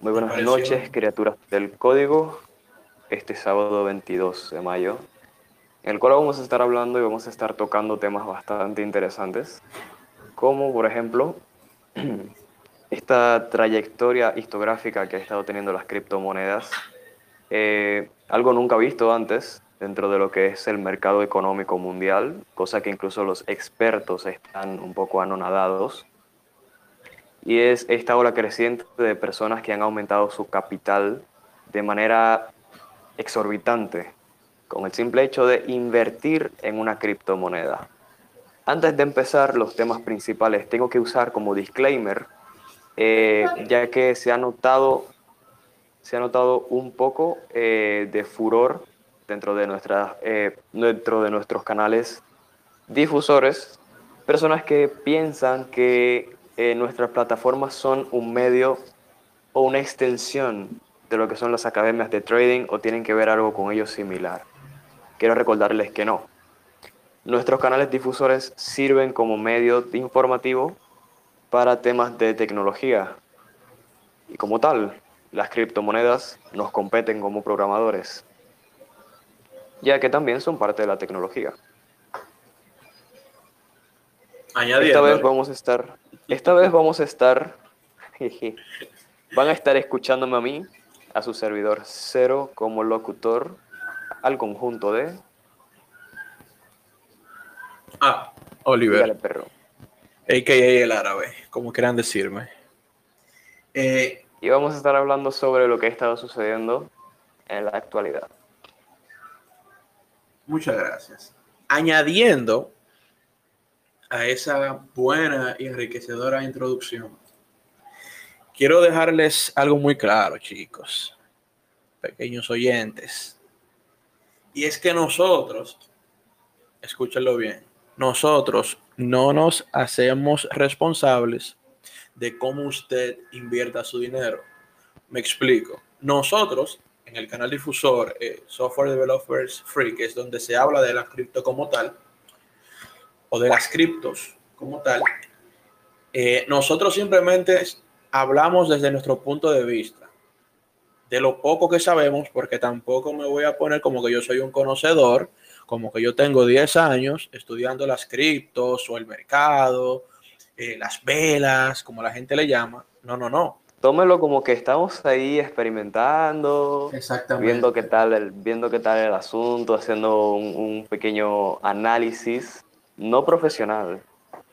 Muy buenas noches, criaturas del código. Este sábado 22 de mayo, en el cual vamos a estar hablando y vamos a estar tocando temas bastante interesantes, como por ejemplo esta trayectoria histográfica que ha estado teniendo las criptomonedas, eh, algo nunca visto antes dentro de lo que es el mercado económico mundial, cosa que incluso los expertos están un poco anonadados y es esta ola creciente de personas que han aumentado su capital de manera exorbitante con el simple hecho de invertir en una criptomoneda. Antes de empezar los temas principales, tengo que usar como disclaimer, eh, ya que se ha notado, se ha notado un poco eh, de furor dentro de, nuestras, eh, dentro de nuestros canales difusores, personas que piensan que eh, nuestras plataformas son un medio o una extensión de lo que son las academias de trading o tienen que ver algo con ellos similar. Quiero recordarles que no. Nuestros canales difusores sirven como medio informativo para temas de tecnología. Y como tal, las criptomonedas nos competen como programadores, ya que también son parte de la tecnología. Esta vez vamos a estar esta vez vamos a estar, van a estar escuchándome a mí, a su servidor cero como locutor, al conjunto de... Ah, Oliver. Dígale, perro. AKA el árabe, como quieran decirme. Eh, y vamos a estar hablando sobre lo que ha estado sucediendo en la actualidad. Muchas gracias. Añadiendo a esa buena y enriquecedora introducción, quiero dejarles algo muy claro, chicos, pequeños oyentes. Y es que nosotros, escúchenlo bien, nosotros no nos hacemos responsables de cómo usted invierta su dinero. Me explico. Nosotros, en el canal difusor eh, Software Developers Free, que es donde se habla de la cripto como tal, o de las criptos como tal, eh, nosotros simplemente hablamos desde nuestro punto de vista, de lo poco que sabemos, porque tampoco me voy a poner como que yo soy un conocedor, como que yo tengo 10 años estudiando las criptos o el mercado, eh, las velas, como la gente le llama. No, no, no. Tómelo como que estamos ahí experimentando, viendo qué tal el, viendo qué tal el asunto, haciendo un, un pequeño análisis no profesional,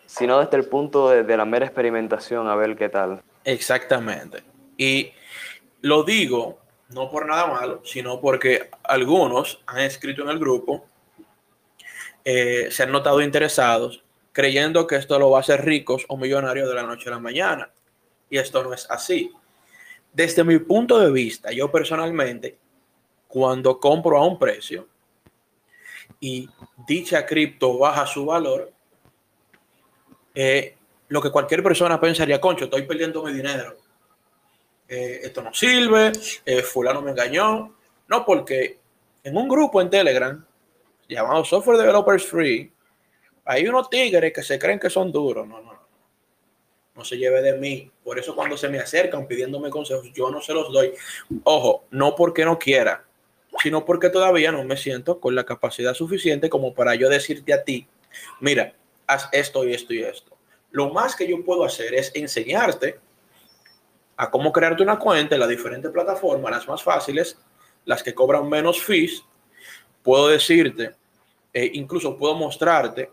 sino desde el punto de, la mera experimentación, a ver qué tal. Exactamente. Y lo digo no por nada malo, sino porque algunos han escrito en el grupo, eh, se han notado interesados, creyendo que esto lo va a hacer ricos o millonarios de la noche a la mañana. Y esto no es así. Desde mi punto de vista, yo personalmente, cuando compro a un precio, dicha cripto baja su valor, eh, lo que cualquier persona pensaría, concho, estoy perdiendo mi dinero. Eh, esto no sirve, eh, fulano me engañó. No, porque en un grupo en Telegram llamado Software Developers Free, hay unos tigres que se creen que son duros. No, no, no. No se lleve de mí. Por eso cuando se me acercan pidiéndome consejos, yo no se los doy. Ojo, no porque no quiera, sino porque todavía no me siento con la capacidad suficiente como para yo decirte a ti, mira, haz esto y esto y esto. Lo más que yo puedo hacer es enseñarte a cómo crearte una cuenta en las diferentes plataformas, las más fáciles, las que cobran menos fees. Puedo decirte, e incluso puedo mostrarte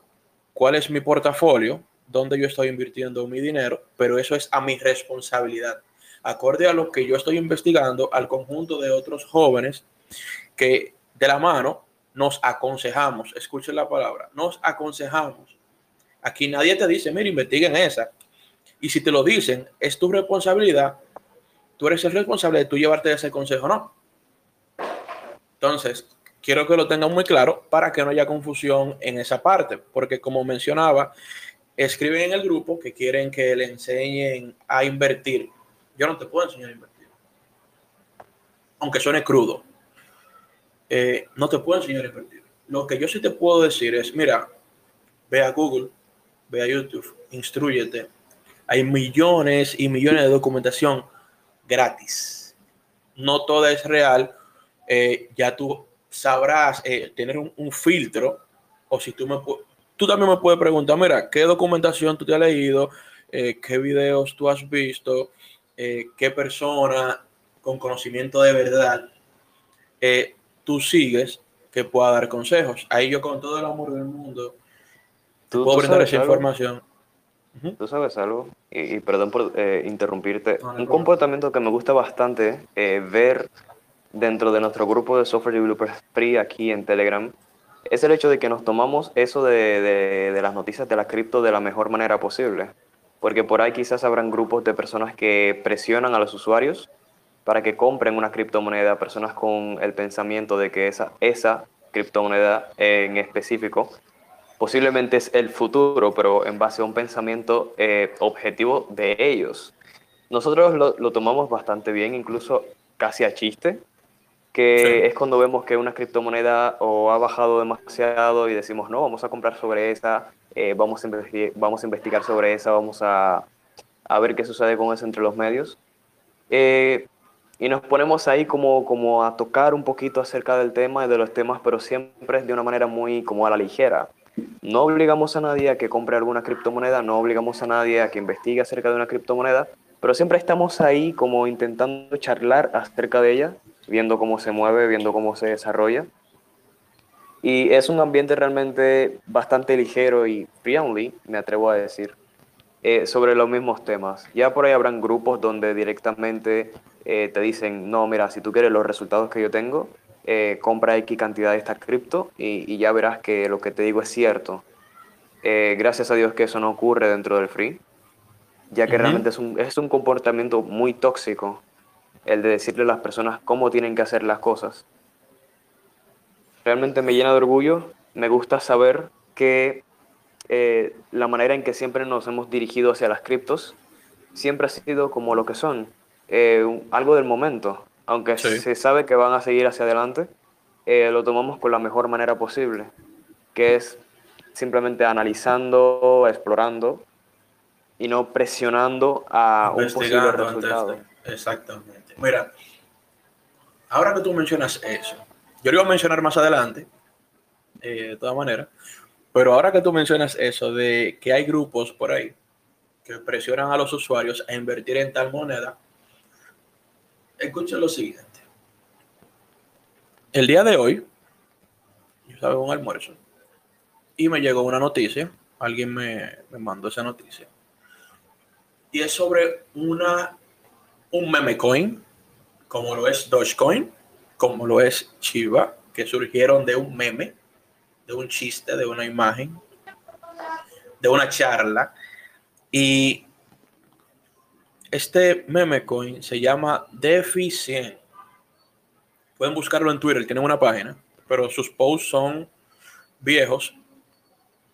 cuál es mi portafolio, dónde yo estoy invirtiendo mi dinero, pero eso es a mi responsabilidad. Acorde a lo que yo estoy investigando, al conjunto de otros jóvenes que de la mano nos aconsejamos, escuchen la palabra, nos aconsejamos. Aquí nadie te dice, mira, investiguen esa. Y si te lo dicen, es tu responsabilidad. Tú eres el responsable de tú llevarte ese consejo, ¿no? Entonces, quiero que lo tengan muy claro para que no haya confusión en esa parte, porque como mencionaba, escriben en el grupo que quieren que le enseñen a invertir. Yo no te puedo enseñar a invertir. Aunque suene crudo. Eh, no te puedo enseñar a invertir. Lo que yo sí te puedo decir es, mira, ve a Google, ve a YouTube, instruyete. Hay millones y millones de documentación gratis. No todo es real. Eh, ya tú sabrás eh, tener un, filtro. O si tú me tú también me puedes preguntar, mira, ¿qué documentación tú te has leído? ¿Qué videos tú has visto? ¿Qué persona con conocimiento de verdad tú sigues que pueda dar consejos? Ahí yo con todo el amor del mundo ¿Tú, puedo brindar esa información. Tú sabes algo, y, perdón por eh, interrumpirte, un comportamiento que me gusta bastante eh, ver dentro de nuestro grupo de software developers free aquí en Telegram es el hecho de que nos tomamos eso de, de, las noticias de la cripto de la mejor manera posible. Porque por ahí quizás habrán grupos de personas que presionan a los usuarios para que compren una criptomoneda, personas con el pensamiento de que esa, esa criptomoneda en específico posiblemente es el futuro, pero en base a un pensamiento eh, objetivo de ellos. Nosotros lo, tomamos bastante bien, incluso casi a chiste, que es cuando vemos que una criptomoneda o ha bajado demasiado y decimos, no, vamos a comprar sobre esa, eh, vamos, a vamos a investigar sobre esa, vamos a, a, ver qué sucede con eso entre los medios. Eh, y nos ponemos ahí como, como a tocar un poquito acerca del tema y de los temas, pero siempre de una manera muy como a la ligera. No obligamos a nadie a que compre alguna criptomoneda, no obligamos a nadie a que investigue acerca de una criptomoneda, pero siempre estamos ahí como intentando charlar acerca de ella, viendo cómo se mueve, viendo cómo se desarrolla. Y es un ambiente realmente bastante ligero y friendly, me atrevo a decir, eh, sobre los mismos temas. Ya por ahí habrán grupos donde directamente eh, te dicen, no, mira, si tú quieres los resultados que yo tengo, eh, compra X cantidad de esta cripto y, ya verás que lo que te digo es cierto. Eh, gracias a Dios que eso no ocurre dentro del free, ya que realmente es un, es un comportamiento muy tóxico el de decirle a las personas cómo tienen que hacer las cosas. Realmente me llena de orgullo, me gusta saber que eh, la manera en que siempre nos hemos dirigido hacia las criptos siempre ha sido como lo que son, algo del momento, aunque se sabe que van a seguir hacia adelante, eh, lo tomamos con la mejor manera posible, que es simplemente analizando, explorando y no presionando a un posible resultado. Exactamente. Mira, ahora que tú mencionas eso, yo lo iba a mencionar más adelante, eh, de todas maneras, pero ahora que tú mencionas eso de que hay grupos por ahí que presionan a los usuarios a invertir en tal moneda, escuchen lo siguiente. El día de hoy, yo estaba en un almuerzo y me llegó una noticia. Alguien me, mandó esa noticia. Y es sobre una, un meme coin, como lo es Dogecoin, como lo es Chiva, que surgieron de un meme, de un chiste, de una imagen, de una charla. Y este meme coin se llama Deficient. Pueden buscarlo en Twitter, tienen una página, pero sus posts son viejos.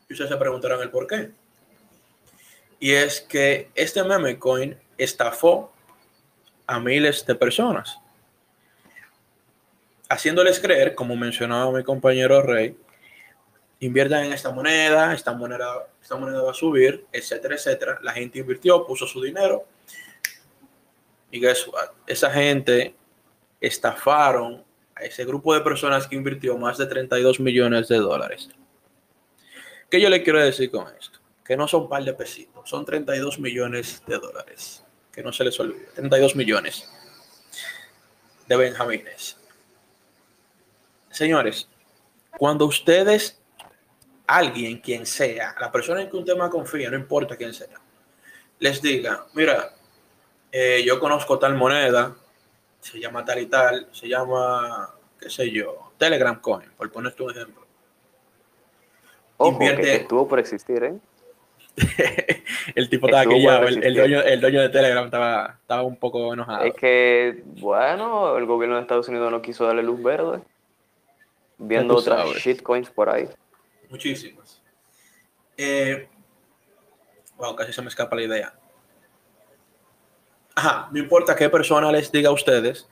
Y ustedes se preguntarán el por qué. Y es que este meme coin estafó a miles de personas, haciéndoles creer, como mencionaba mi compañero Rey, inviertan en esta moneda, esta moneda, esta moneda va a subir, etcétera, etcétera. La gente invirtió, puso su dinero y esa gente estafaron a ese grupo de personas que invirtió más de 32 millones de dólares. ¿Qué yo le quiero decir con esto? Que no son un par de pesitos, son 32 millones de dólares. Que no se les olvide, 32 millones de benjamines. Señores, cuando ustedes, alguien, quien sea, la persona en que un tema confía, no importa quién sea, les diga, mira, eh, yo conozco tal moneda, se llama tal y tal, se llama, qué sé yo, Telegram Coin, por ponerte un ejemplo. Ojo, que estuvo por existir, ¿eh? el tipo estaba aquí ya, el, dueño, el, dueño, de Telegram estaba, estaba un poco enojado. Es que, bueno, el gobierno de Estados Unidos no quiso darle luz verde. Viendo otras shitcoins por ahí. Muchísimas. Eh, wow, casi se me escapa la idea ajá, no importa qué persona les diga a ustedes,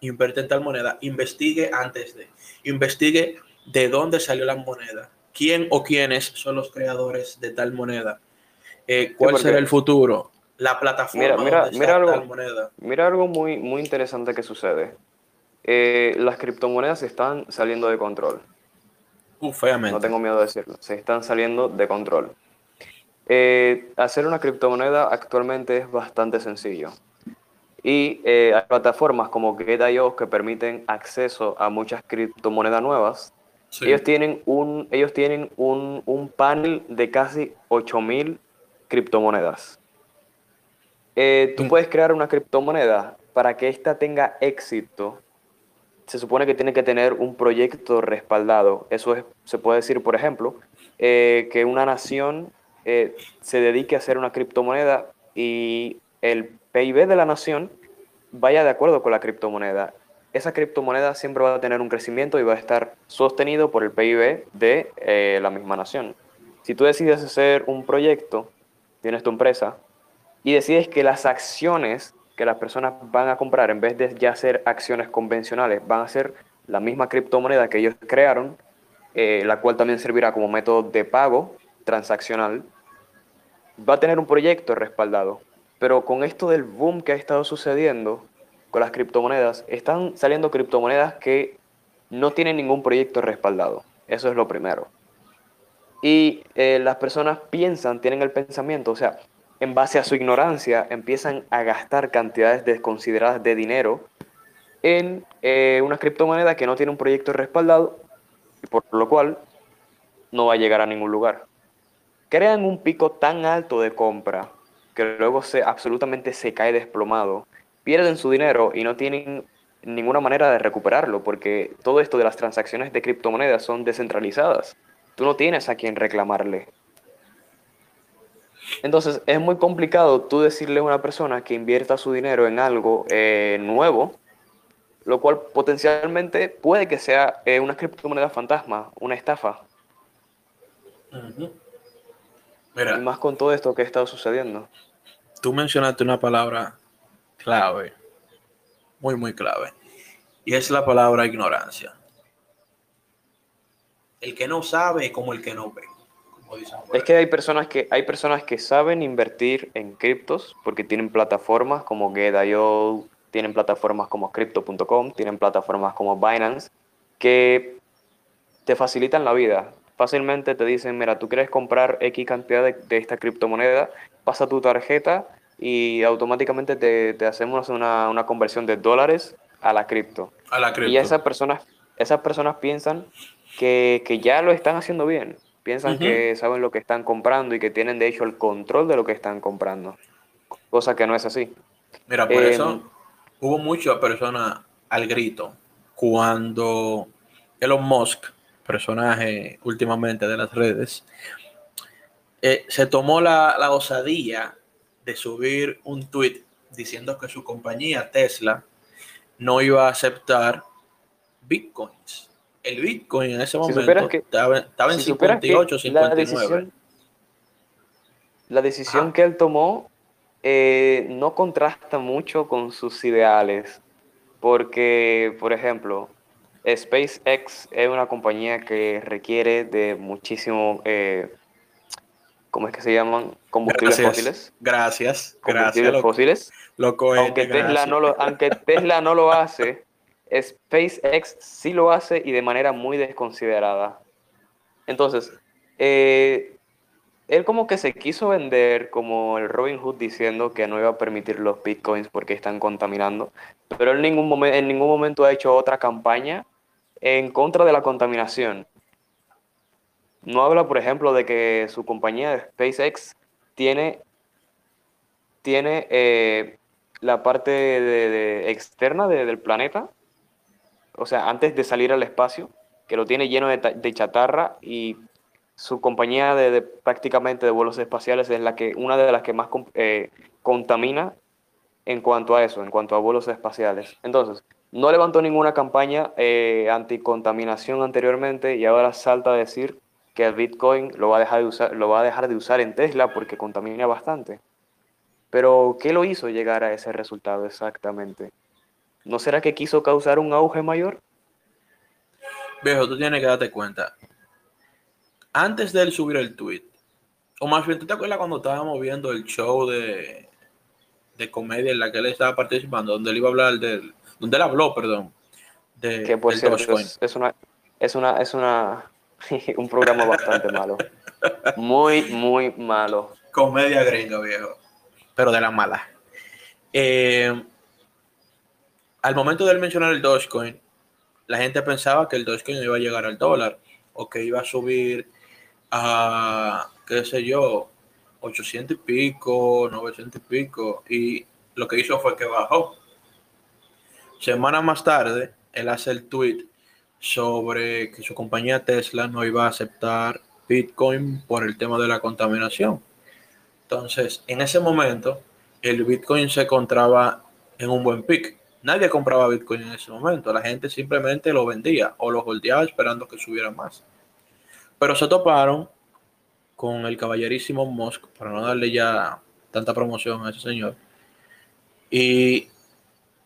invierte en tal moneda, investigue antes de, investigue de dónde salió la moneda, quién o quiénes son los creadores de tal moneda, eh, cuál será el futuro. la plataforma Mira, mira, donde mira está algo, tal moneda. mira algo muy, muy interesante que sucede. Eh, las criptomonedas están saliendo de control. Feamente. No tengo miedo de decirlo. Se están saliendo de control. Eh, hacer una criptomoneda actualmente es bastante sencillo. Y eh, hay plataformas como Get.io que permiten acceso a muchas criptomonedas nuevas. Sí. Ellos tienen, un, ellos tienen un, un panel de casi 8000 criptomonedas. Eh, tú Mm. puedes crear una criptomoneda para que ésta tenga éxito. Se supone que tiene que tener un proyecto respaldado. Eso es, se puede decir, por ejemplo, eh, que una nación eh, se dedique a hacer una criptomoneda y el PIB de la nación vaya de acuerdo con la criptomoneda. Esa criptomoneda siempre va a tener un crecimiento y va a estar sostenido por el PIB de eh, la misma nación. Si tú decides hacer un proyecto, tienes tu empresa, y decides que las acciones que las personas van a comprar, en vez de ya ser acciones convencionales, van a ser la misma criptomoneda que ellos crearon, eh, la cual también servirá como método de pago transaccional, va a tener un proyecto respaldado. Pero con esto del boom que ha estado sucediendo con las criptomonedas, están saliendo criptomonedas que no tienen ningún proyecto respaldado. Eso es lo primero. Y eh, las personas piensan, tienen el pensamiento, o sea, en base a su ignorancia, empiezan a gastar cantidades desconsideradas de dinero en eh, una criptomoneda que no tiene un proyecto respaldado y por lo cual no va a llegar a ningún lugar. Crean un pico tan alto de compra que luego se absolutamente se cae desplomado, pierden su dinero y no tienen ninguna manera de recuperarlo porque todo esto de las transacciones de criptomonedas son descentralizadas. Tú no tienes a quien reclamarle. Entonces es muy complicado tú decirle a una persona que invierta su dinero en algo eh, nuevo, lo cual potencialmente puede que sea eh, una criptomoneda fantasma, una estafa, y Mira, más con todo esto que ha estado sucediendo. tú mencionaste una palabra clave, muy, muy clave, y es la palabra ignorancia. El que no sabe es como el que no ve, Es que hay personas que hay personas que saben invertir en criptos porque tienen plataformas como Get.io, tienen plataformas como Crypto.com, tienen plataformas como Binance que te facilitan la vida. Fácilmente te dicen, mira, tú quieres comprar X cantidad de, de esta criptomoneda, pasa tu tarjeta y automáticamente te, te hacemos una, una conversión de dólares a la cripto. a la Y cripto. esas personas, esas personas piensan que, que ya lo están haciendo bien. Piensan que saben lo que están comprando y que tienen de hecho el control de lo que están comprando. Cosa que no es así. Mira, por Em, eso hubo muchas personas al grito cuando Elon Musk, personaje últimamente de las redes, eh, se tomó la, la osadía de subir un tweet diciendo que su compañía Tesla no iba a aceptar bitcoins. El bitcoin en ese momento estaba, estaba en Si supieras que 58, la 59. decisión, la decisión Ajá. que él tomó eh, no contrasta mucho con sus ideales. Porque, por ejemplo, SpaceX es una compañía que requiere de muchísimo, eh, ¿cómo es que se llaman? Combustibles Gracias. fósiles. Gracias. Gracias, Combustibles loco. fósiles. loco, aunque Tesla, gracias. no lo, aunque Tesla no lo hace, SpaceX sí lo hace y de manera muy desconsiderada. Entonces, eh, él como que se quiso vender como el Robin Hood diciendo que no iba a permitir los bitcoins porque están contaminando, pero en ningún, en ningún momento ha hecho otra campaña en contra de la contaminación. No habla, por ejemplo, de que su compañía SpaceX tiene, tiene eh, la parte de- externa de- del planeta, o sea, antes de salir al espacio, que lo tiene lleno de, de chatarra y su compañía de, prácticamente de vuelos espaciales es la que una de las que más eh, contamina en cuanto a eso, en cuanto a vuelos espaciales. Entonces, no levantó ninguna campaña eh, anticontaminación anteriormente y ahora salta a decir que el Bitcoin lo va a dejar de usar, lo va a dejar de usar en Tesla porque contamina bastante. Pero, ¿qué lo hizo llegar a ese resultado exactamente? ¿No será que quiso causar un auge mayor? Viejo, tú tienes que darte cuenta. Antes de él subir el tweet, o más bien, ¿tú te acuerdas cuando estábamos viendo el show de, de comedia en la que él estaba participando, donde él iba a hablar del, donde él habló, perdón, de, que por cierto, es, una, es una, es una, un programa bastante malo, muy, muy malo. Comedia gringa, viejo, pero de la mala. Eh, al momento de él mencionar el Dogecoin, la gente pensaba que el Dogecoin iba a llegar al dólar o que iba a subir a, qué sé yo, 800 y pico, 900 y pico, y lo que hizo fue que bajó. Semana más tarde, él hace el tweet sobre que su compañía Tesla no iba a aceptar Bitcoin por el tema de la contaminación. Entonces, en ese momento, el Bitcoin se encontraba en un buen pic. Nadie compraba Bitcoin en ese momento. La gente simplemente lo vendía o lo holdeaba esperando que subiera más. Pero se toparon con el caballerísimo Musk, para no darle ya tanta promoción a ese señor. Y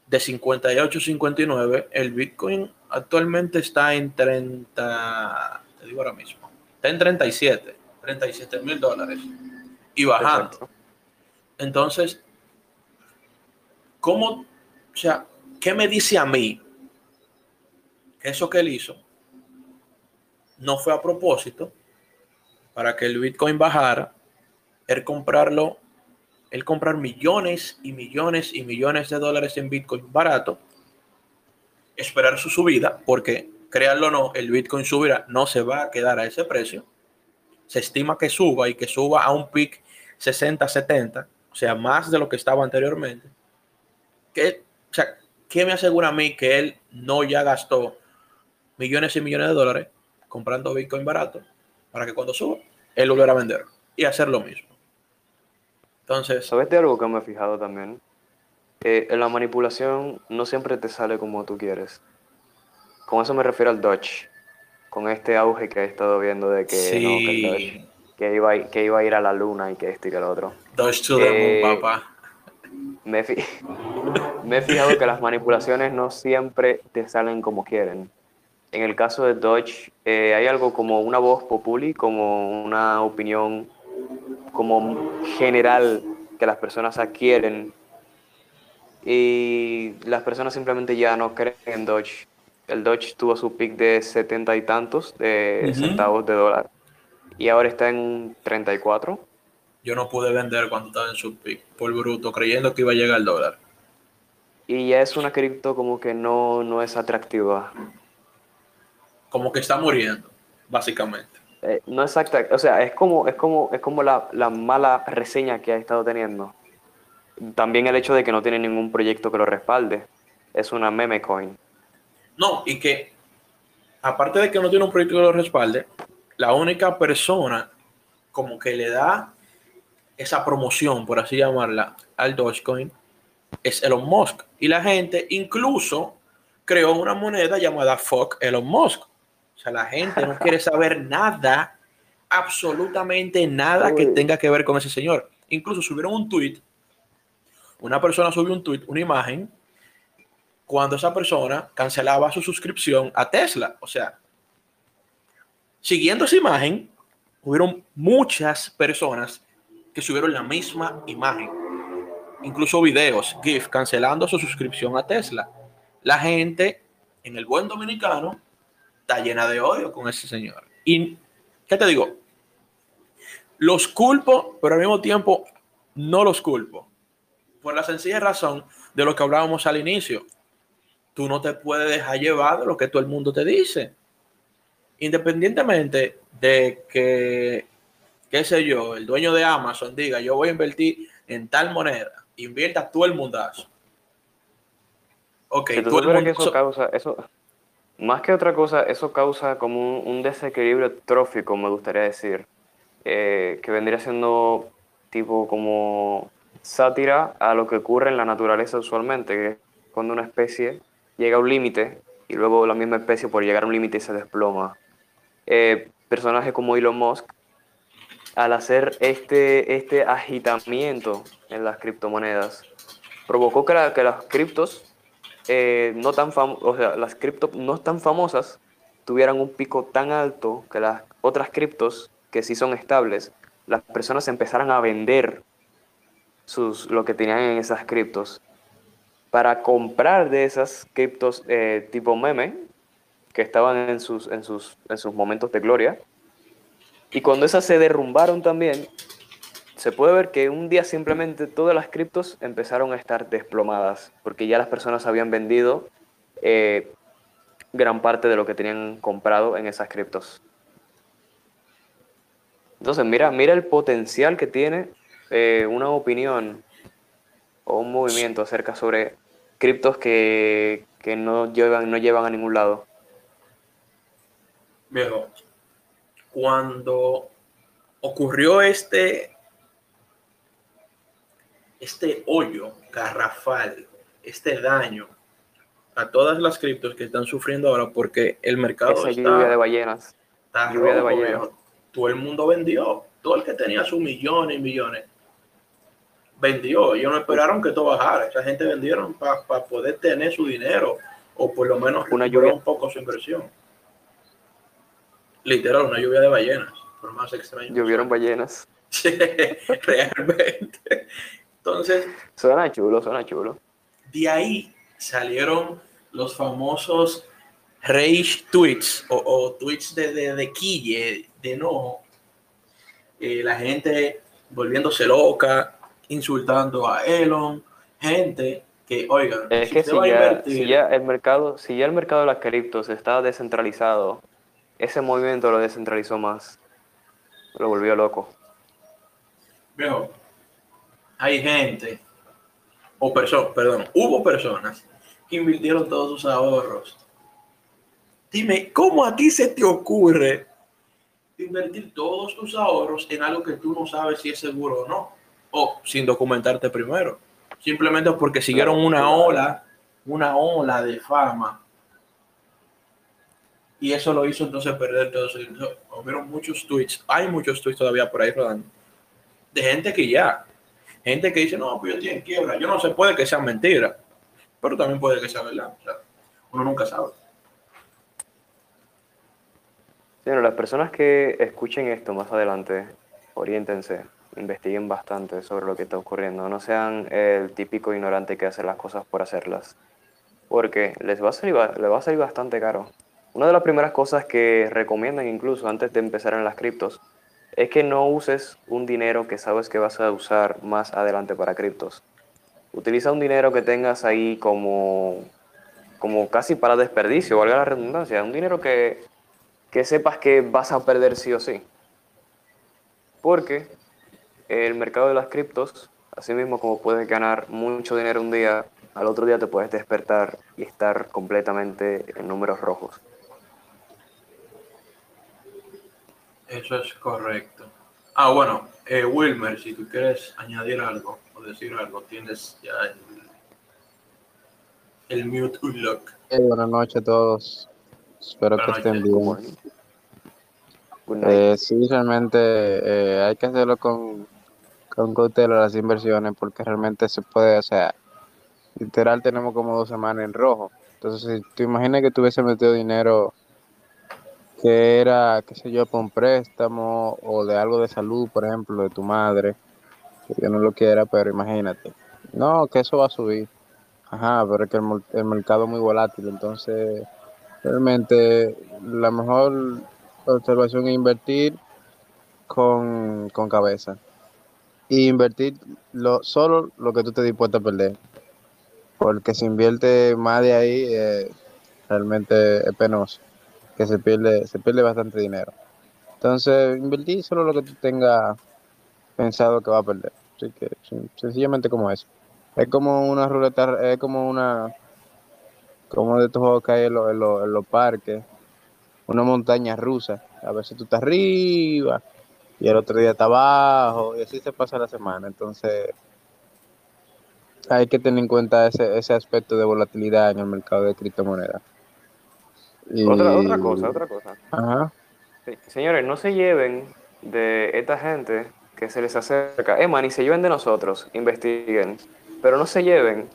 de 58 59, el Bitcoin actualmente está en 30, te digo ahora mismo, está en 37, 37 mil dólares y bajando. Entonces, ¿cómo, o sea, qué me dice a mí que eso que él hizo no fue a propósito para que el Bitcoin bajara, él comprarlo, él comprar millones y millones y millones de dólares en Bitcoin barato, esperar su subida, porque créanlo o no, el Bitcoin subirá, no se va a quedar a ese precio. Se estima que suba y que suba a un pic 60, 70, o sea, más de lo que estaba anteriormente. ¿Qué, o sea, ¿qué me asegura a mí que él no ya gastó millones y millones de dólares comprando Bitcoin barato para que cuando suba, él volviera a vender y hacer lo mismo? Entonces. ¿Sabes de algo que me he fijado también? Eh, la manipulación no siempre te sale como tú quieres. Con eso me refiero al Dodge. Con este auge que he estado viendo de que, que, iba, a, que iba a ir a la luna y que esto y que lo otro. Dodge to the moon, eh, papá. Me, me he fijado que las manipulaciones no siempre te salen como quieren. En el caso de Dodge, eh, hay algo como una voz populi, como una opinión como general que las personas adquieren y las personas simplemente ya no creen en Dodge. El Dodge tuvo su pick de setenta y tantos de centavos de dólar y ahora está en 34. Yo no pude vender cuando estaba en su pick por bruto, creyendo que iba a llegar el dólar. Y ya es una cripto como que no, no es atractiva. Como que está muriendo, básicamente. Eh, no exacta, o sea, es como, es como, es como la, la mala reseña que ha estado teniendo también el hecho de que no tiene ningún proyecto que lo respalde. Es una meme coin. No, y que aparte de que no tiene un proyecto que lo respalde, la única persona como que le da esa promoción, por así llamarla, al Dogecoin es Elon Musk. Y la gente incluso creó una moneda llamada Fuck Elon Musk. O sea, la gente no quiere saber nada, absolutamente nada que tenga que ver con ese señor. Incluso subieron un tweet una persona subió un tweet, una imagen, cuando esa persona cancelaba su suscripción a Tesla. O sea, siguiendo esa imagen, hubieron muchas personas que subieron la misma imagen, incluso videos, GIF, cancelando su suscripción a Tesla. La gente, en el buen dominicano, está llena de odio con ese señor. Y, ¿qué te digo? Los culpo, pero al mismo tiempo no los culpo. Por la sencilla razón de lo que hablábamos al inicio. Tú no te puedes dejar llevar de lo que todo el mundo te dice. Independientemente de que, qué sé yo, el dueño de Amazon diga, yo voy a invertir en tal moneda, invierta todo el mundazo. Ok, todo el mundo... eso causa, eso, más que otra cosa, eso causa como un, desequilibrio trófico, me gustaría decir, eh, que vendría siendo tipo como sátira a lo que ocurre en la naturaleza usualmente, que es cuando una especie llega a un límite y luego la misma especie por llegar a un límite se desploma. Eh, personajes como Elon Musk, al hacer este, este agitamiento en las criptomonedas, provocó que, que las criptos eh, no tan o sea, las criptos no tan famosas tuvieran un pico tan alto que las otras criptos que sí son estables, las personas empezaran a vender sus, lo que tenían en esas criptos para comprar de esas criptos eh, tipo meme que estaban en sus, en, sus, en sus momentos de gloria. Y cuando esas se derrumbaron también, se puede ver que un día simplemente todas las criptos empezaron a estar desplomadas, porque ya las personas habían vendido eh, gran parte de lo que tenían comprado en esas criptos. Entonces, mira, mira el potencial que tiene eh, una opinión o un movimiento acerca sobre criptos que, no, llevan, no llevan a ningún lado. Viejo, cuando ocurrió este, este hoyo garrafal, este daño a todas las criptos que están sufriendo ahora porque el mercado Esa lluvia de ballenas. lluvia de ballenas. Todo el mundo vendió. Todo el que tenía sus millones y millones vendió. Ellos no esperaron que todo bajara. Esa gente vendieron para poder tener su dinero o por lo menos una lluvia. un poco su inversión. Literal, una lluvia de ballenas, por más extraño. Llovieron ballenas. Realmente. Entonces. Suena chulo, suena chulo. De ahí salieron los famosos rage tweets o, tweets de, de, de quille, de enojo. Eh, la gente volviéndose loca, insultando a Elon, gente que, oigan, es que si, ya, el mercado, si ya el mercado de las criptos está descentralizado, ese movimiento lo descentralizó más, lo volvió loco. Veo, hay gente, o personas, perdón, hubo personas que invirtieron todos sus ahorros. Dime, ¿cómo a ti se te ocurre invertir todos tus ahorros en algo que tú no sabes si es seguro o no? o sin documentarte primero. Simplemente porque siguieron una ola, una ola de fama. Y eso lo hizo entonces perder eso. Hubieron muchos tweets, hay muchos tweets todavía por ahí rodando, de gente que ya, gente que dice, no, pues yo estoy en quiebra. Yo no sé, puede que sea mentira, pero también puede que sea verdad. uno nunca sabe. Bueno, las personas que escuchen esto más adelante, oriéntense investiguen bastante sobre lo que está ocurriendo. No sean el típico ignorante que hace las cosas por hacerlas. Porque les va a salir, les va a salir bastante caro. Una de las primeras cosas que recomiendan incluso antes de empezar en las criptos es que no uses un dinero que sabes que vas a usar más adelante para criptos. Utiliza un dinero que tengas ahí como, como casi para desperdicio, valga la redundancia. Un dinero que, que sepas que vas a perder sí o sí. Porque el mercado de las criptos, así mismo como puedes ganar mucho dinero un día, al otro día te puedes despertar y estar completamente en números rojos. Eso es correcto. Ah, bueno, eh, Wilmer, si tú quieres añadir algo o decir algo, tienes ya el, mute unlock. buenas noches a todos. Espero que estén bien. Eh, sí, realmente eh, hay que hacerlo con con cautela las inversiones porque realmente se puede, o sea, literal tenemos como dos semanas en rojo. Entonces, si tú imaginas que tuviese metido dinero que era, qué sé yo, por un préstamo o de algo de salud, por ejemplo, de tu madre, que yo no lo quiera, pero imagínate. No, que eso va a subir. Ajá, pero es que el, mercado es muy volátil, entonces realmente la mejor observación es invertir con, con cabeza y invertir lo, solo lo que tú te dispuesto a perder. Porque si invierte más de ahí, eh, realmente es penoso, que se pierde, se pierde bastante dinero. Entonces, invertir solo lo que tú tengas pensado que va a perder. Así que, sencillamente como eso. Es como una ruleta, es como una, como de estos juegos que hay en, en los parques, una montaña rusa. A veces tú estás arriba, y el otro día está abajo, y así se pasa la semana. Entonces, hay que tener en cuenta ese, ese aspecto de volatilidad en el mercado de criptomonedas. Otra, otra cosa, otra cosa. Ajá. señores, no se lleven de esta gente que se les acerca. Emma, ni se lleven de nosotros, investiguen. Pero no se lleven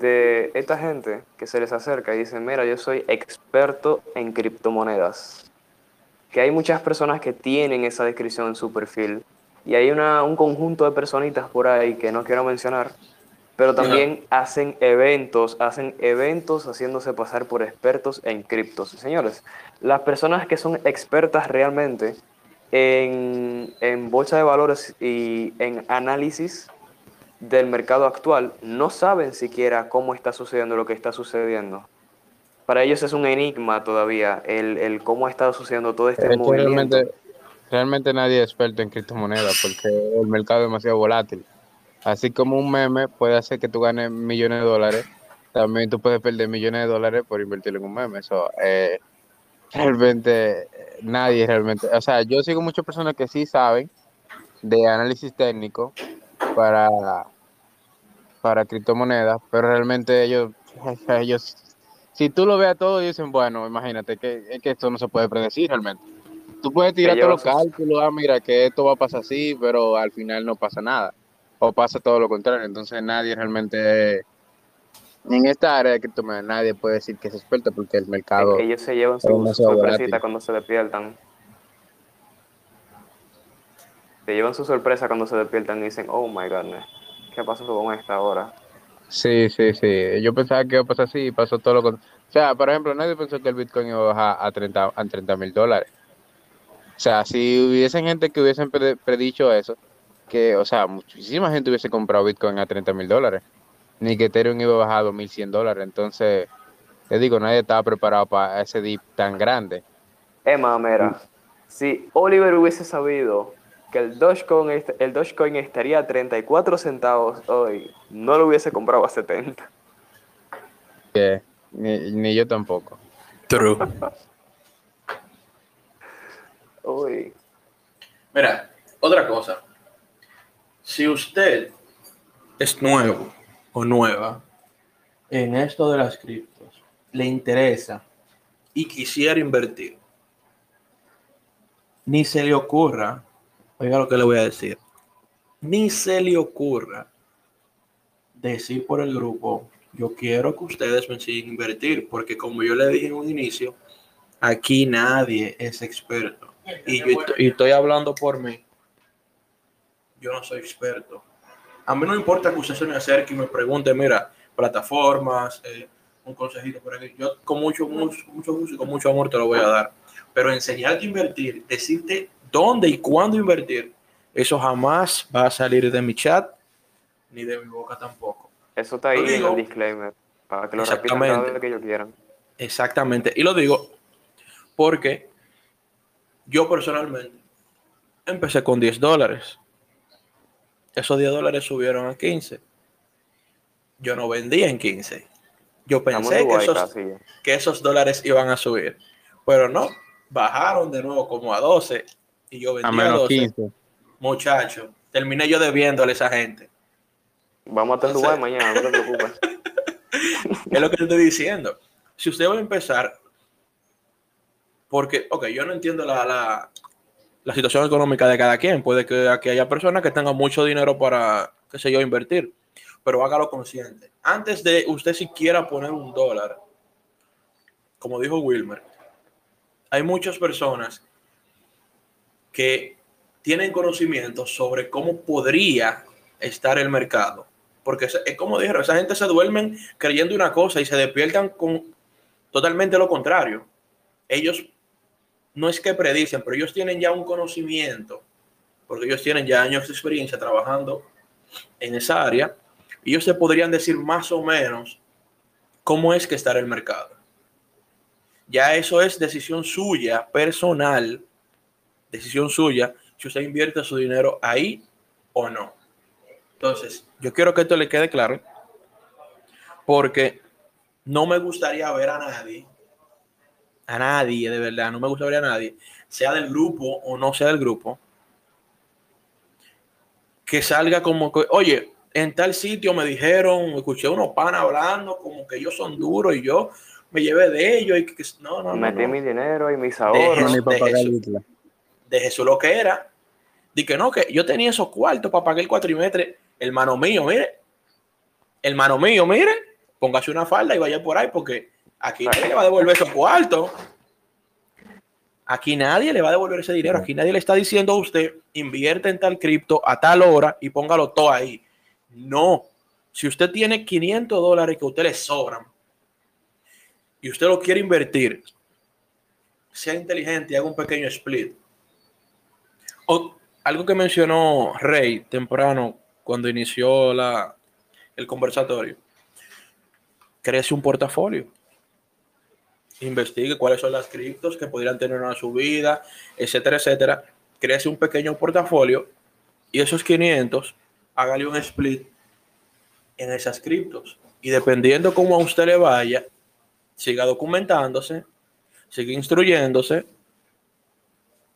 de esta gente que se les acerca y dicen, mira, yo soy experto en criptomonedas que hay muchas personas que tienen esa descripción en su perfil Y hay una, un conjunto de personitas por ahí que no quiero mencionar, pero también hacen eventos, hacen eventos haciéndose pasar por expertos en criptos. Señores, las personas que son expertas realmente en, en bolsa de valores y en análisis del mercado actual no saben siquiera cómo está sucediendo lo que está sucediendo. Para ellos es un enigma todavía el, el cómo ha estado sucediendo todo este movimiento. Realmente, realmente nadie es experto en criptomonedas porque el mercado es demasiado volátil. Así como un meme puede hacer que tú ganes millones de dólares, también tú puedes perder millones de dólares por invertir en un meme. Eso, eh, realmente nadie realmente, o sea, yo sigo muchas personas que sí saben de análisis técnico para para criptomonedas, pero realmente ellos ellos si tú lo ves todo dicen, bueno, imagínate que, que esto no se puede predecir realmente. Tú puedes tirar todos los cálculos, ah, mira que esto va a pasar así, pero al final no pasa nada. O pasa todo lo contrario. Entonces nadie realmente en esta área de criptomonedas nadie puede decir que es experto porque el mercado. ellos se llevan su sorpresita cuando se despiertan. Se llevan su sorpresa cuando se despiertan y dicen, oh my god, ¿qué pasó con esta hora? Sí, sí, sí. Yo pensaba que iba a pasar así y pasó todo lo contrario. O sea, por ejemplo, nadie pensó que el Bitcoin iba a bajar a 30 a 30 mil dólares. O sea, si hubiesen gente que hubiesen predicho eso, que, o sea, muchísima gente hubiese comprado Bitcoin a 30 mil dólares ni que Ethereum iba a bajar a 2.100 dólares. Entonces, te digo, nadie estaba preparado para ese dip tan grande. Emma, mira, si Oliver hubiese sabido que el Dogecoin, el Dogecoin estaría a 34 centavos hoy, no lo hubiese comprado a 70. Ni, ni, yo tampoco. True. Uy. Mira, otra cosa. Si usted es nuevo o nueva en esto de las criptos, le interesa y quisiera invertir, ni se le ocurra, oiga lo que le voy a decir, ni se le ocurra decir por el grupo, yo quiero que ustedes me invertir, porque como yo le dije en un inicio, aquí nadie es experto. Y yo y estoy hablando por mí. Yo no soy experto a mí no importa que usted se me acerque y me pregunte, mira, plataformas, eh, un consejito por aquí. Yo con mucho, mucho, mucho gusto y con mucho amor te lo voy a dar. Pero enseñarte a invertir, decirte dónde y cuándo invertir, eso jamás va a salir de mi chat ni de mi boca tampoco. Eso está ahí en el disclaimer, para que lo repitan cada vez que ellos quieran. Exactamente. Y lo digo porque yo personalmente empecé con 10 dólares esos 10 dólares subieron a 15. Yo no vendía en 15. Yo pensé que esos, dólares iban a subir, pero no, bajaron de nuevo como a 12 y yo vendí a, 12. 15. Muchacho, terminé yo debiéndole a esa gente. Vamos a tener mañana, no te preocupes. es lo que te estoy diciendo. Si usted va a empezar, porque, ok, yo no entiendo la, la situación económica de cada quien. Puede que aquí haya personas que tengan mucho dinero para, qué sé yo, invertir, pero hágalo consciente. Antes de usted siquiera poner un dólar, como dijo Wilmer, hay muchas personas que tienen conocimiento sobre cómo podría estar el mercado. Porque es como dijeron, esa gente se duermen creyendo una cosa y se despiertan con totalmente lo contrario. Ellos no es que predicen, pero ellos tienen ya un conocimiento, porque ellos tienen ya años de experiencia trabajando en esa área, ellos se podrían decir más o menos cómo es que está el mercado. Ya eso es decisión suya, personal, decisión suya, si usted invierte su dinero ahí o no. Entonces, yo quiero que esto le quede claro, porque no me gustaría ver a nadie a nadie, de verdad, no me gusta ver a nadie, sea del grupo o no sea del grupo, que salga como que, oye, en tal sitio me dijeron, escuché unos panas hablando como que ellos son duros y yo me llevé de ellos y que no, no, Metí mi dinero y mis ahorros. De, Jesús, de Jesús lo que era. Di que no, que yo tenía esos cuartos para pagar el cuatrimestre. Hermano mío, mire. Hermano mío, mire. Póngase una falda y vaya por ahí porque Aquí nadie le va a devolver esos cuartos. Aquí nadie le va a devolver ese dinero. Aquí nadie le está diciendo a usted, invierte en tal cripto a tal hora y póngalo todo ahí. No. Si usted tiene 500 dólares que a usted le sobran y usted lo quiere invertir, sea inteligente y haga un pequeño split. O algo que mencionó Rey temprano cuando inició la, el conversatorio. Crece un portafolio investigue cuáles son las criptos que podrían tener una subida, etcétera, etcétera. Crece un pequeño portafolio y esos 500, hágale un split en esas criptos. Y dependiendo cómo a usted le vaya, siga documentándose, siga instruyéndose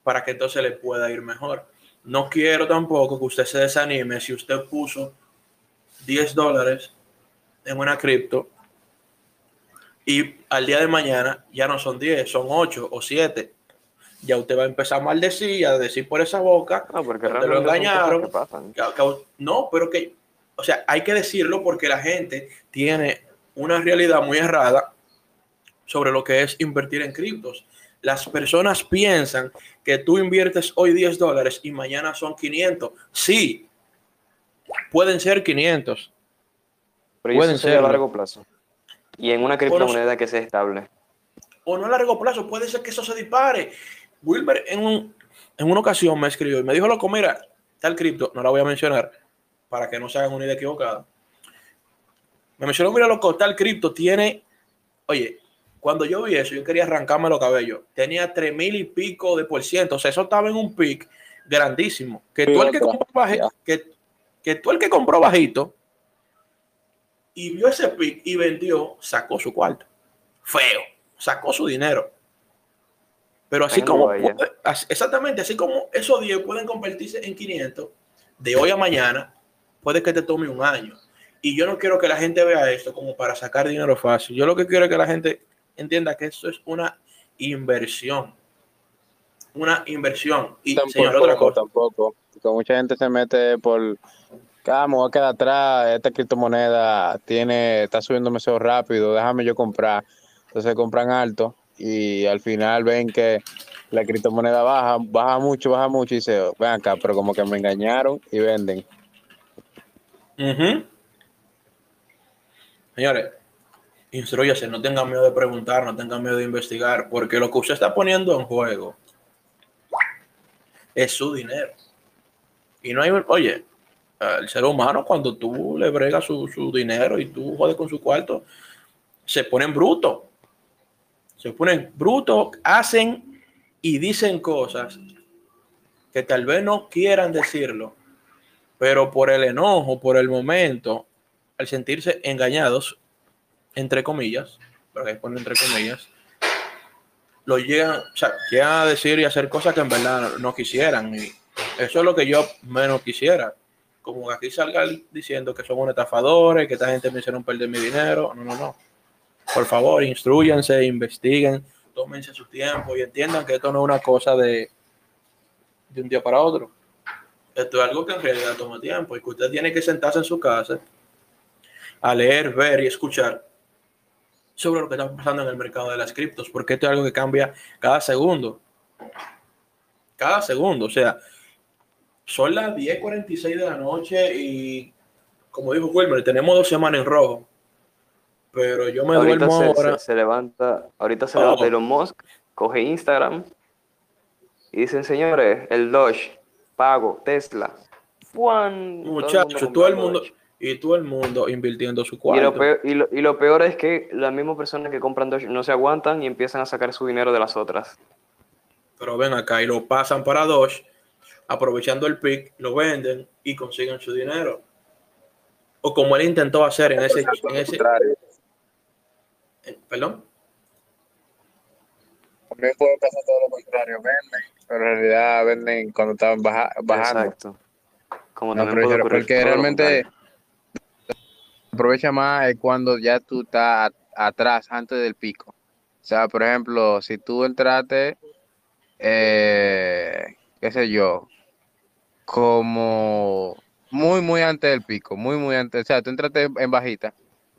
para que entonces le pueda ir mejor. No quiero tampoco que usted se desanime si usted puso 10 dólares en una cripto y al día de mañana ya no son 10, son 8 o 7. Ya usted va a empezar a maldecir, a decir por esa boca, no, porque te lo engañaron. no, pero que, o sea, hay que decirlo porque la gente tiene una realidad muy errada sobre lo que es invertir en criptos. Las personas piensan que tú inviertes hoy 10 dólares y mañana son 500. Sí, pueden ser 500. Pero pueden ser a largo plazo. Y en una criptomoneda que sea estable. O no a largo plazo, puede ser que eso se dispare. Wilmer en, en una ocasión me escribió y me dijo, loco, mira, tal cripto, no la voy a mencionar para que no se hagan una idea equivocada. Me mencionó, mira, loco, tal cripto tiene, oye, cuando yo vi eso, yo quería arrancarme los cabellos. Tenía tres mil y pico de por ciento. O sea, eso estaba en un pic grandísimo. Que tú el que compró bajito, que, que tú el que compró bajito, y vio ese pick y vendió, sacó su cuarto. Feo, sacó su dinero. Pero así como, exactamente, así como esos 10 pueden convertirse en 500, de hoy a mañana, puede que te tome un año. Y yo no quiero que la gente vea esto como para sacar dinero fácil. Yo lo que quiero es que la gente entienda que esto es una inversión. Una inversión. Y tampoco, señor, otra cosa. Tampoco. Porque mucha gente se mete por Ah, me voy a quedar atrás, esta criptomoneda tiene, está subiendo demasiado rápido, déjame yo comprar. Entonces compran alto y al final ven que la criptomoneda baja, baja mucho, baja mucho y dice, ven acá, pero como que me engañaron y venden. Señores, instruyase, no tengan miedo de preguntar, no tengan miedo de investigar, porque lo que usted está poniendo en juego es su dinero. Y no hay, oye, el ser humano, cuando tú le bregas su, dinero y tú jodes con su cuarto, se ponen brutos. Se ponen brutos, hacen y dicen cosas que tal vez no quieran decirlo, pero por el enojo, por el momento, al sentirse engañados, entre comillas, porque ponen entre comillas, lo llegan, o sea, a decir y hacer cosas que en verdad no quisieran. Y eso es lo que yo menos quisiera como aquí salga diciendo que son unos estafadores, que esta gente me hicieron perder mi dinero. No, no, no. Por favor, instruyanse, investiguen, tómense su tiempo y entiendan que esto no es una cosa de, de un día para otro. Esto es algo que en realidad toma tiempo y que usted tiene que sentarse en su casa a leer, ver y escuchar sobre lo que está pasando en el mercado de las criptos, porque esto es algo que cambia cada segundo. Cada segundo, o sea, son las 10.46 de la noche y, como dijo Wilmer, tenemos dos semanas en rojo. Pero yo me duermo se, ahora. Se, levanta, ahorita se levanta Elon Musk, coge Instagram y dicen, señores, el Doge, pago, Tesla. Juan, Muchachos, todo el mundo, y todo el mundo invirtiendo su cuarto. Y lo, peor, y, lo, peor, es que las mismas personas que compran Doge no se aguantan y empiezan a sacar su dinero de las otras. Pero ven acá y lo pasan para Doge aprovechando el pick, lo venden y consiguen su dinero. O como él intentó hacer en ese... En ese ¿Perdón? También puede pasar todo lo contrario, venden, pero en realidad venden cuando estaban bajando. Exacto. Como no, porque realmente aprovecha más es cuando ya tú estás atrás, antes del pico. O sea, por ejemplo, si tú entraste, eh, qué sé yo, como muy, muy antes del pico, muy, muy antes. O sea, tú entraste en bajita,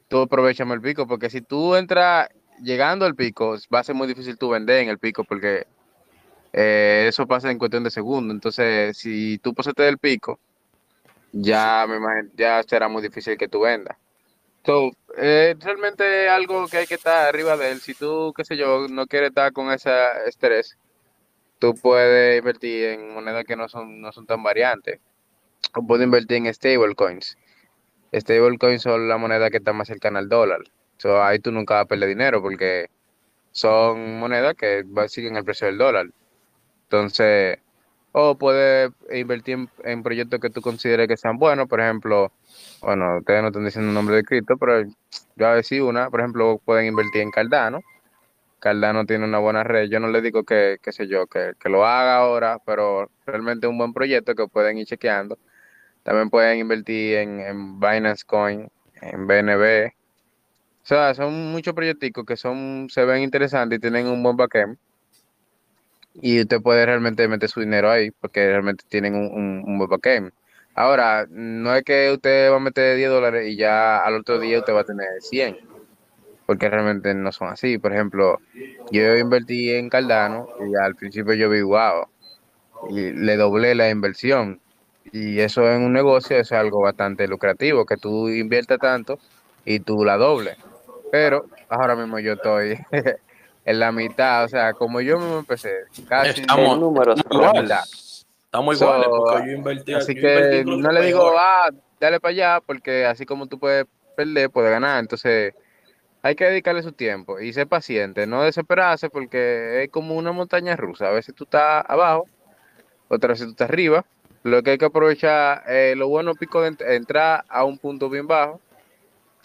tú aprovechame el pico, porque si tú entras llegando al pico, va a ser muy difícil tú vender en el pico, porque eh, eso pasa en cuestión de segundos. Entonces, si tú pasaste del pico, ya me imagino, ya será muy difícil que tú vendas. So, eh, realmente algo que hay que estar arriba de él. Si tú, qué sé yo, no quieres estar con ese estrés, tú puedes invertir en monedas que no son, no son tan variantes. O puedes invertir en stablecoins. Stablecoins son la moneda que está más cercana al dólar. So, ahí tú nunca vas a perder dinero porque son monedas que siguen el precio del dólar. Entonces, o puedes invertir en, proyectos que tú consideres que sean buenos, por ejemplo, bueno, ustedes no están diciendo un nombre de cripto, pero yo a decir una, por ejemplo, pueden invertir en Cardano. Cardano tiene una buena red, yo no le digo que, qué sé yo, que, lo haga ahora, pero realmente es un buen proyecto que pueden ir chequeando. También pueden invertir en, en Binance Coin, en BNB. O sea, son muchos proyectos que son, se ven interesantes y tienen un buen backend y usted puede realmente meter su dinero ahí porque realmente tienen un, un, buen Ahora, no es que usted va a meter 10 dólares y ya al otro día usted va a tener 100, porque realmente no son así. Por ejemplo, yo invertí en Cardano y al principio yo vi, wow, y le doblé la inversión. Y eso en un negocio es algo bastante lucrativo, que tú inviertas tanto y tú la doble Pero ahora mismo yo estoy en la mitad, o sea, como yo me empecé, casi estamos, números Estamos iguales, porque yo invertí. Así que no le digo, ah, dale para allá, porque así como tú puedes perder, puedes ganar. Entonces, hay que dedicarle su tiempo y ser paciente, no desesperarse, porque es como una montaña rusa. A veces tú estás abajo, otras veces tú estás arriba. Lo que hay que aprovechar, eh, lo bueno pico de entrar a un punto bien bajo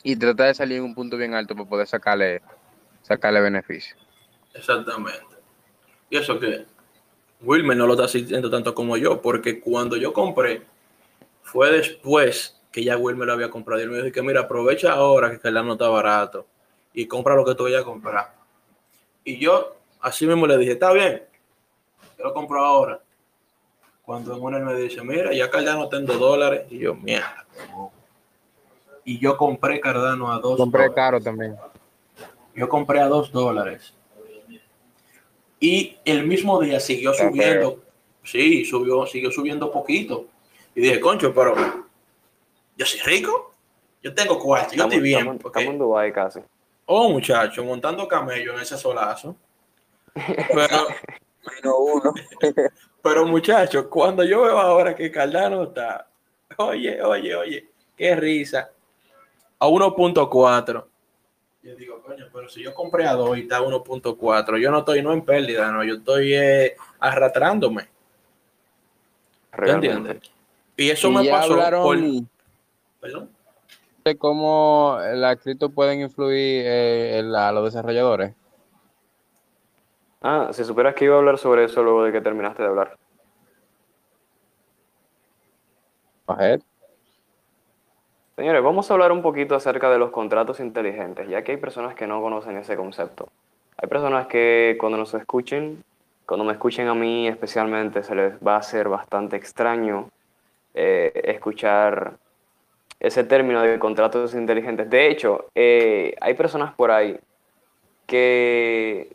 y tratar de salir en un punto bien alto para poder sacarle, sacarle beneficio. Exactamente. Y eso que Wilmer no lo está sintiendo tanto como yo, porque cuando yo compré, fue después que ya Wilmer lo había comprado. Y él me dijo que mira, aprovecha ahora que Cardano está barato y compra lo que tú vayas a comprar. Y yo así mismo le dije, está bien, yo lo compro ahora. Cuando uno me dice, mira, ya Cardano en dos dólares, y yo, mierda. Y yo compré Cardano a dos Compré caro también. Yo compré a dos dólares. Y el mismo día siguió subiendo. Sí, subió, siguió subiendo poquito. Y dije, concho, pero yo soy rico. Yo tengo cuarto, yo estoy bien. Estamos, en Dubai casi. Oh, muchacho, montando camello en ese solazo. Pero, uno. pero muchacho, cuando yo veo ahora que Cardano está, oye, oye, oye, qué risa, a 1.4 yo digo, coño, pero si yo compré a 2 y está 1.4, yo no estoy no en pérdida, no, yo estoy eh, arrastrándome. ¿Entiendes? Y eso me pasó por... ¿Perdón? De cómo la cripto pueden influir eh, en a los desarrolladores. Ah, si supieras que iba a hablar sobre eso luego de que terminaste de hablar. Ahead. Señores, vamos a hablar un poquito acerca de los contratos inteligentes, ya que hay personas que no conocen ese concepto. Hay personas que cuando nos escuchen, cuando me escuchen a mí especialmente, se les va a hacer bastante extraño eh, escuchar ese término de contratos inteligentes. De hecho, eh, hay personas por ahí que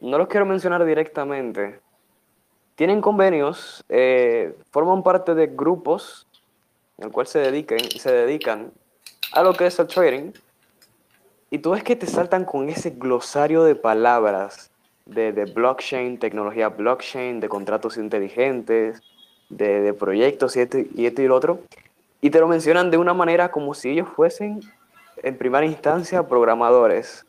no los quiero mencionar directamente, tienen convenios, eh, forman parte de grupos en el cual se, dediquen, se dedican a lo que es el trading, y tú ves que te saltan con ese glosario de palabras de, blockchain, tecnología blockchain, de contratos inteligentes, de, proyectos y esto, y esto y lo otro, y te lo mencionan de una manera como si ellos fuesen, en primera instancia, programadores.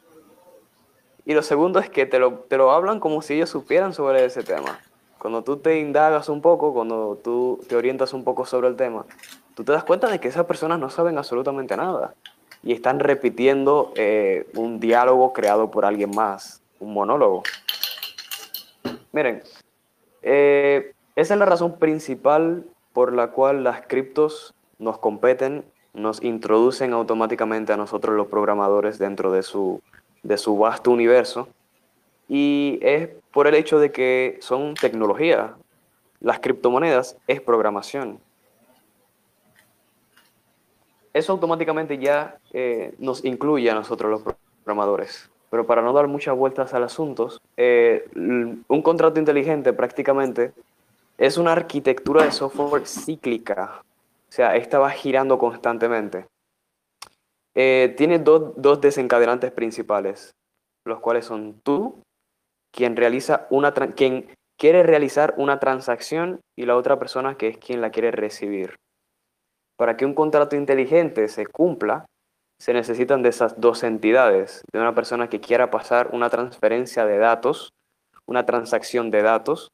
Y lo segundo es que te lo, te lo hablan como si ellos supieran sobre ese tema. Cuando tú te indagas un poco, cuando tú te orientas un poco sobre el tema, tú te das cuenta de que esas personas no saben absolutamente nada y están repitiendo eh, un diálogo creado por alguien más, un monólogo. Miren, eh, esa es la razón principal por la cual las criptos nos competen, nos introducen automáticamente a nosotros los programadores dentro de su, de su vasto universo. Y es por el hecho de que son tecnología. Las criptomonedas es programación eso automáticamente ya eh, nos incluye a nosotros los programadores. pero para no dar muchas vueltas al asunto, eh, un contrato inteligente prácticamente es una arquitectura de software cíclica, o sea, esta va girando constantemente. Eh, tiene dos, desencadenantes principales, los cuales son tú, quien, realiza una quien quiere realizar una transacción y la otra persona que es quien la quiere recibir. Para que un contrato inteligente se cumpla, se necesitan de esas dos entidades, de una persona que quiera pasar una transferencia de datos, una transacción de datos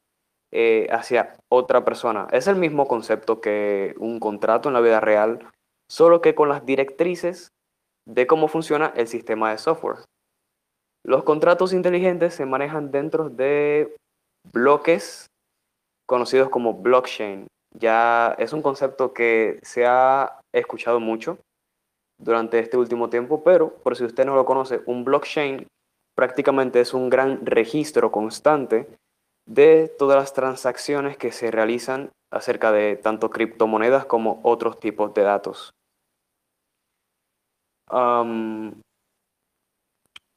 eh, hacia otra persona. Es el mismo concepto que un contrato en la vida real, solo que con las directrices de cómo funciona el sistema de software. Los contratos inteligentes se manejan dentro de bloques conocidos como blockchain. Ya es un concepto que se ha escuchado mucho durante este último tiempo, pero por si usted no lo conoce, un blockchain prácticamente es un gran registro constante de todas las transacciones que se realizan acerca de tanto criptomonedas como otros tipos de datos.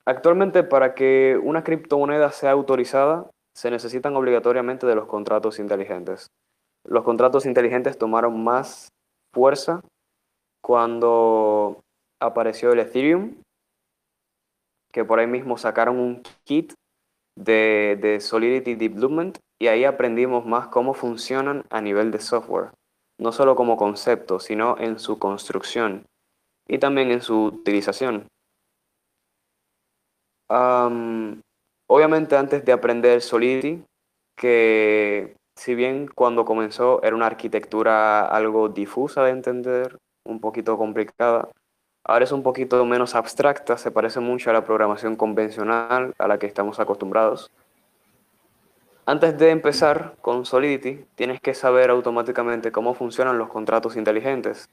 actualmente para que una criptomoneda sea autorizada se necesitan obligatoriamente de los contratos inteligentes. Los contratos inteligentes tomaron más fuerza cuando apareció el Ethereum, que por ahí mismo sacaron un kit de, de, Solidity Development y ahí aprendimos más cómo funcionan a nivel de software, no solo como concepto, sino en su construcción y también en su utilización. obviamente antes de aprender Solidity, que si bien cuando comenzó era una arquitectura algo difusa de entender, un poquito complicada. Ahora es un poquito menos abstracta, se parece mucho a la programación convencional a la que estamos acostumbrados. Antes de empezar con Solidity, tienes que saber automáticamente cómo funcionan los contratos inteligentes,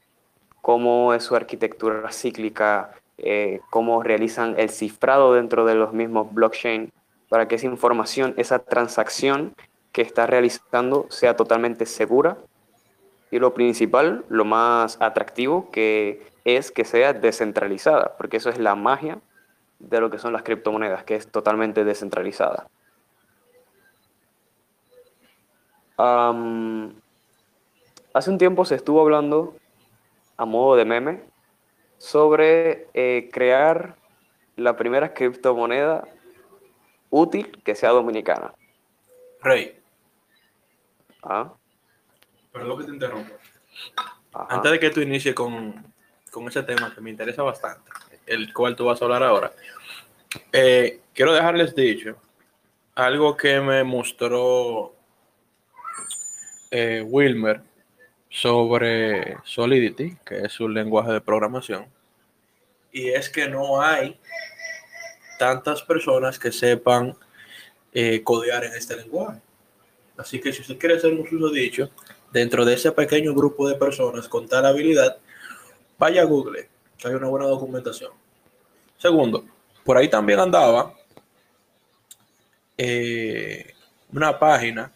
cómo es su arquitectura cíclica, eh, cómo realizan el cifrado dentro de los mismos blockchain para que esa información, esa transacción que está realizando sea totalmente segura y lo principal, lo más atractivo, que es que sea descentralizada, porque eso es la magia de lo que son las criptomonedas, que es totalmente descentralizada. hace un tiempo se estuvo hablando, a modo de meme, sobre eh, crear la primera criptomoneda útil que sea dominicana. Rey. ¿Ah? Perdón que te interrumpa. Antes de que tú inicies con, ese tema que me interesa bastante, el cual tú vas a hablar ahora, eh, quiero dejarles dicho algo que me mostró eh, Wilmer sobre Solidity, que es un lenguaje de programación, y es que no hay tantas personas que sepan eh, codear en este lenguaje. Así que si usted quiere hacer un uso dicho, dentro de ese pequeño grupo de personas con tal habilidad, vaya a Google, que hay una buena documentación. Segundo, por ahí también andaba eh, una página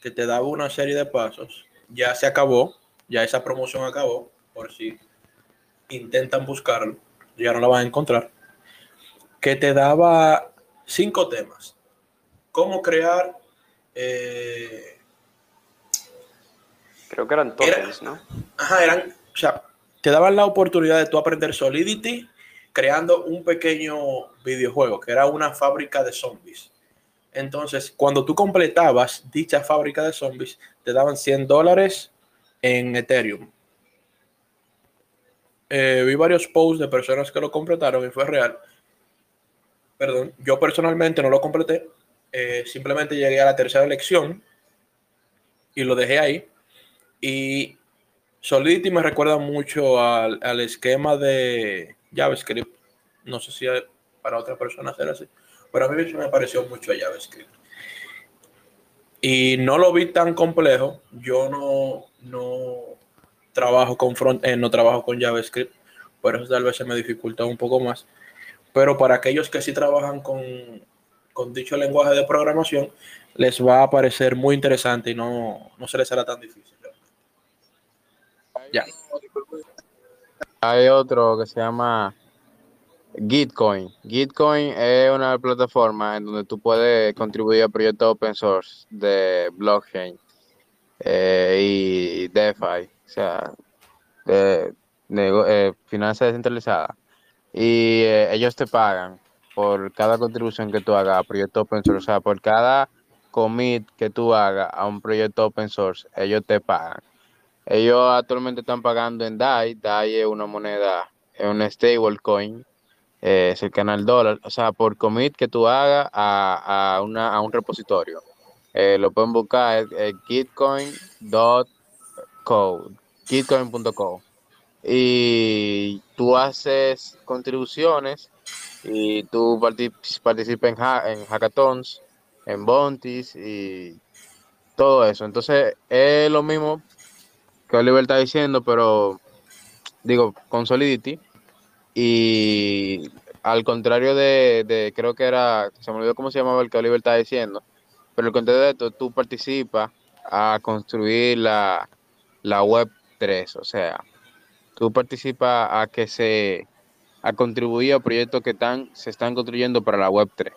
que te daba una serie de pasos. Ya se acabó, ya esa promoción acabó, por si intentan buscarlo, ya no la van a encontrar. Que te daba cinco temas. Cómo crear eh, Creo que eran tokens, ¿no? Ajá, eran, o sea, te daban la oportunidad de tú aprender Solidity creando un pequeño videojuego que era una fábrica de zombies. Entonces, cuando tú completabas dicha fábrica de zombies, te daban 100 dólares en Ethereum. Eh, vi varios posts de personas que lo completaron y fue real. Perdón, yo personalmente no lo completé. Eh, simplemente llegué a la tercera lección y lo dejé ahí y Solidity me recuerda mucho al, esquema de JavaScript. No sé si para otra persona será así, pero a mí me pareció mucho a JavaScript. Y no lo vi tan complejo. Yo no, no trabajo con front no trabajo con JavaScript, por eso tal vez se me dificulta un poco más. Pero para aquellos que sí trabajan con, con dicho lenguaje de programación, les va a parecer muy interesante y no, no se les hará tan difícil. Hay otro que se llama Gitcoin. Gitcoin es una plataforma en donde tú puedes contribuir a proyectos open source de blockchain eh, y DeFi, o sea, de, eh, finanzas descentralizadas. Y eh, ellos te pagan por cada contribución que tú hagas a proyectos open source, o sea, por cada commit que tú hagas a un proyecto open source, ellos te pagan. Ellos actualmente están pagando en DAI. DAI es una moneda, es un stablecoin eh, es el canal dólar, o sea, por commit que tú hagas a, una, a un repositorio. Eh, lo pueden buscar en gitcoin.co, gitcoin.co. Y tú haces contribuciones y tú participas en, en hackathons, en bounties y todo eso. Entonces es lo mismo que Oliver está diciendo, pero digo, con Solidity, y al contrario de, creo que era, se me olvidó cómo se llamaba el que Oliver estaba diciendo, pero el contrario de esto, tú participas a construir la, web 3, o sea, tú participas a que se, a contribuir a proyectos que están, se están construyendo para la web 3.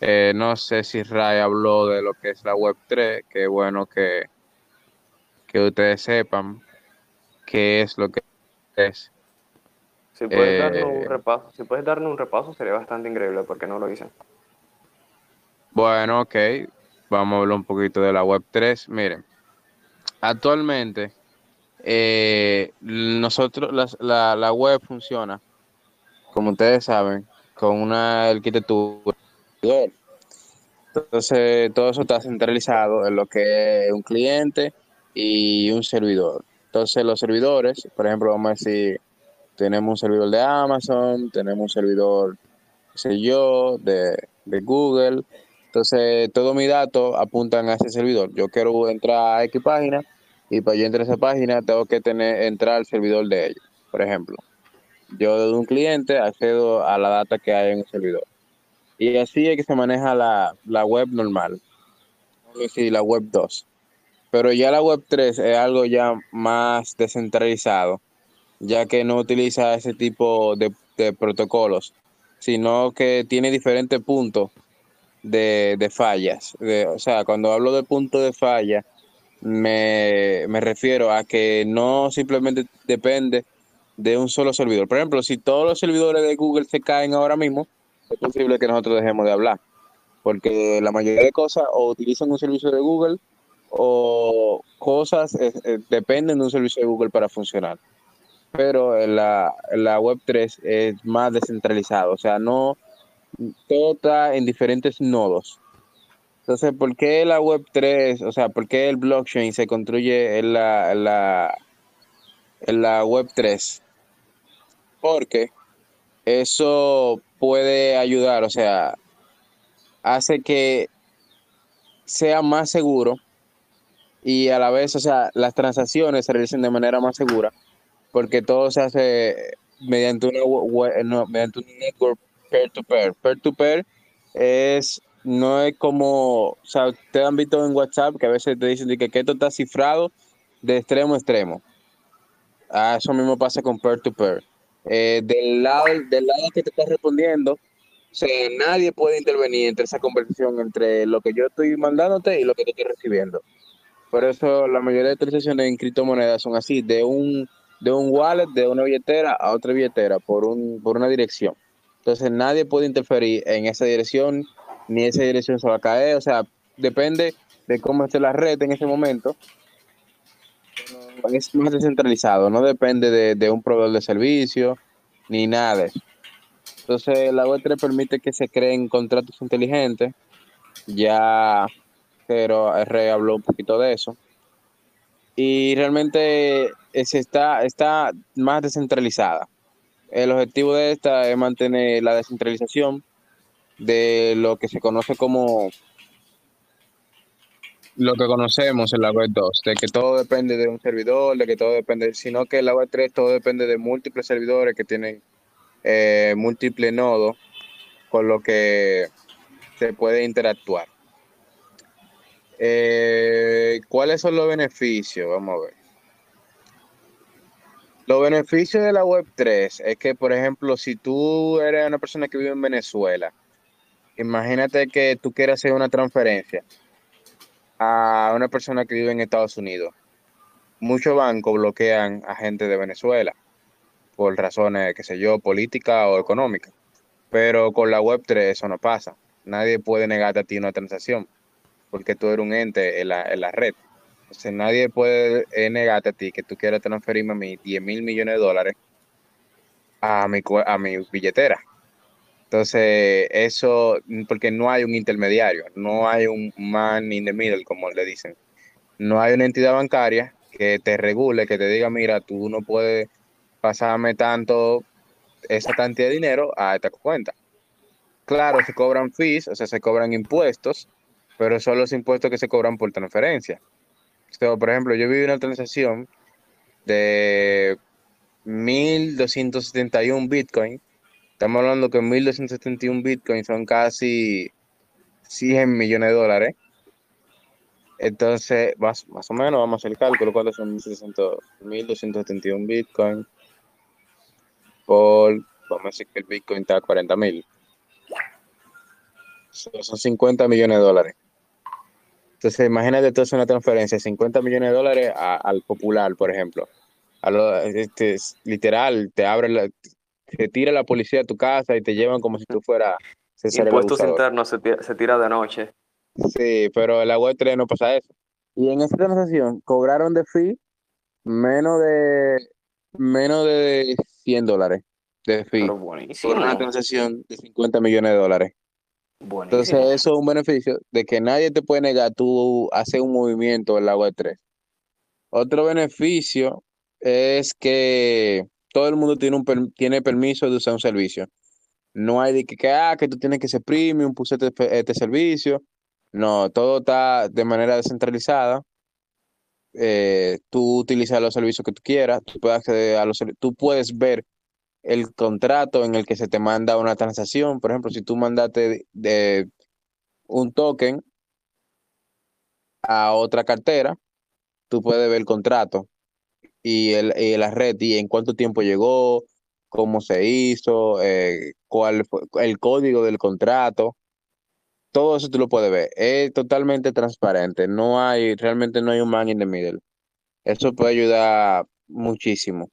Eh, no sé si Ray habló de lo que es la web 3, que bueno que, que ustedes sepan qué es lo que es. Si puedes, darnos un eh, repaso, si puedes darnos un repaso sería bastante increíble porque no lo hice. Bueno, ok. Vamos a hablar un poquito de la web 3. Miren, actualmente eh, nosotros la, la, web funciona, como ustedes saben, con una arquitectura. Entonces, todo eso está centralizado en lo que es un cliente y un servidor. Entonces, los servidores, por ejemplo, vamos a decir tenemos un servidor de Amazon, tenemos un servidor, qué sé yo, de, Google. Entonces, todos mis datos apuntan a ese servidor. Yo quiero entrar a X página y para yo entrar a esa página tengo que tener entrar al servidor de ellos. Por ejemplo, yo de un cliente accedo a la data que hay en el servidor. Y así es que se maneja la, la web normal. La web 2. Pero ya la web 3 es algo ya más descentralizado ya que no utiliza ese tipo de, protocolos, sino que tiene diferentes puntos de, fallas. o sea, cuando hablo de punto de falla, me, refiero a que no simplemente depende de un solo servidor. Por ejemplo, si todos los servidores de Google se caen ahora mismo, es posible que nosotros dejemos de hablar, porque la mayoría de cosas o utilizan un servicio de Google o cosas eh, eh, dependen de un servicio de Google para funcionar pero la, la web 3 es más descentralizado, o sea, no todo está en diferentes nodos. Entonces, ¿por qué la web 3, o sea, por qué el blockchain se construye en la, la, en la web 3? Porque eso puede ayudar, o sea, hace que sea más seguro y a la vez, o sea, las transacciones se realicen de manera más segura porque todo se hace mediante una mediante un network peer to peer. Peer to peer es no es como, o sea, ustedes han visto en WhatsApp que a veces te dicen que, esto está cifrado de extremo a extremo. Ah, eso mismo pasa con peer to peer. Eh, del lado del lado que te está respondiendo, o sea, nadie puede intervenir entre esa conversación entre lo que yo estoy mandándote y lo que te estoy recibiendo. Por eso la mayoría de transacciones en criptomonedas son así, de un de un wallet de una billetera a otra billetera por, un, por una dirección. Entonces nadie puede interferir en esa dirección, ni esa dirección se va a caer, o sea, depende de cómo esté la red en ese momento. Es más descentralizado, no depende de, un proveedor de servicio, ni nada de. Entonces la Web3 permite que se creen contratos inteligentes, ya pero R habló un poquito de eso. Y realmente está, está más descentralizada. El objetivo de esta es mantener la descentralización de lo que se conoce como lo que conocemos en la web 2, de que todo depende de un servidor, de que todo depende, sino que en la web 3 todo depende de múltiples servidores que tienen eh, múltiples nodos, con lo que se puede interactuar. Eh, ¿Cuáles son los beneficios? Vamos a ver. Los beneficios de la Web3 es que, por ejemplo, si tú eres una persona que vive en Venezuela, imagínate que tú quieres hacer una transferencia a una persona que vive en Estados Unidos. Muchos bancos bloquean a gente de Venezuela por razones, qué sé yo, políticas o económicas. Pero con la Web3 eso no pasa. Nadie puede negarte a ti una transacción porque tú eres un ente en la, en la red. Entonces nadie puede eh, negarte a ti que tú quieras transferirme a mí 10 mil millones de dólares a mi, a mi billetera. Entonces, eso, porque no hay un intermediario, no hay un man in the middle, como le dicen. No hay una entidad bancaria que te regule, que te diga, mira, tú no puedes pasarme tanto, esa cantidad de dinero a esta cuenta. Claro, se cobran fees, o sea, se cobran impuestos, pero son los impuestos que se cobran por transferencia por ejemplo, yo vi una transacción de 1271 Bitcoin. Estamos hablando que 1271 Bitcoin son casi 100 millones de dólares. Entonces, más, más o menos, vamos a hacer el cálculo. ¿Cuántos son 1271 Bitcoin? Por, vamos a decir que el Bitcoin está a 40 mil. Son 50 millones de dólares. Entonces, imagínate tú una transferencia de 50 millones de dólares al popular, por ejemplo. A este, literal, te abre la, te tira la policía a tu casa y te llevan como si tú fueras Impuestos internos se tira, se tira de noche. Sí, pero en la web 3 no pasa eso. Y en esta transacción cobraron de fee menos de menos de 100 dólares de fee. Por una transacción de 50 millones de dólares. Entonces, eso es un beneficio de que nadie te puede negar tú hacer un movimiento en la web 3. Otro beneficio es que todo el mundo tiene, un, tiene permiso de usar un servicio. No hay de que, ah, que tú tienes que ser premium, puse este, este, servicio. No, todo está de manera descentralizada. Eh, tú utilizas los servicios que tú quieras, tú puedes a los tú puedes ver el contrato en el que se te manda una transacción. Por ejemplo, si tú mandaste de, un token a otra cartera, tú puedes ver el contrato y, el, la red y en cuánto tiempo llegó, cómo se hizo, eh, cuál fue el código del contrato. Todo eso tú lo puedes ver. Es totalmente transparente. No hay, realmente no hay un man in the middle. Eso puede ayudar muchísimo.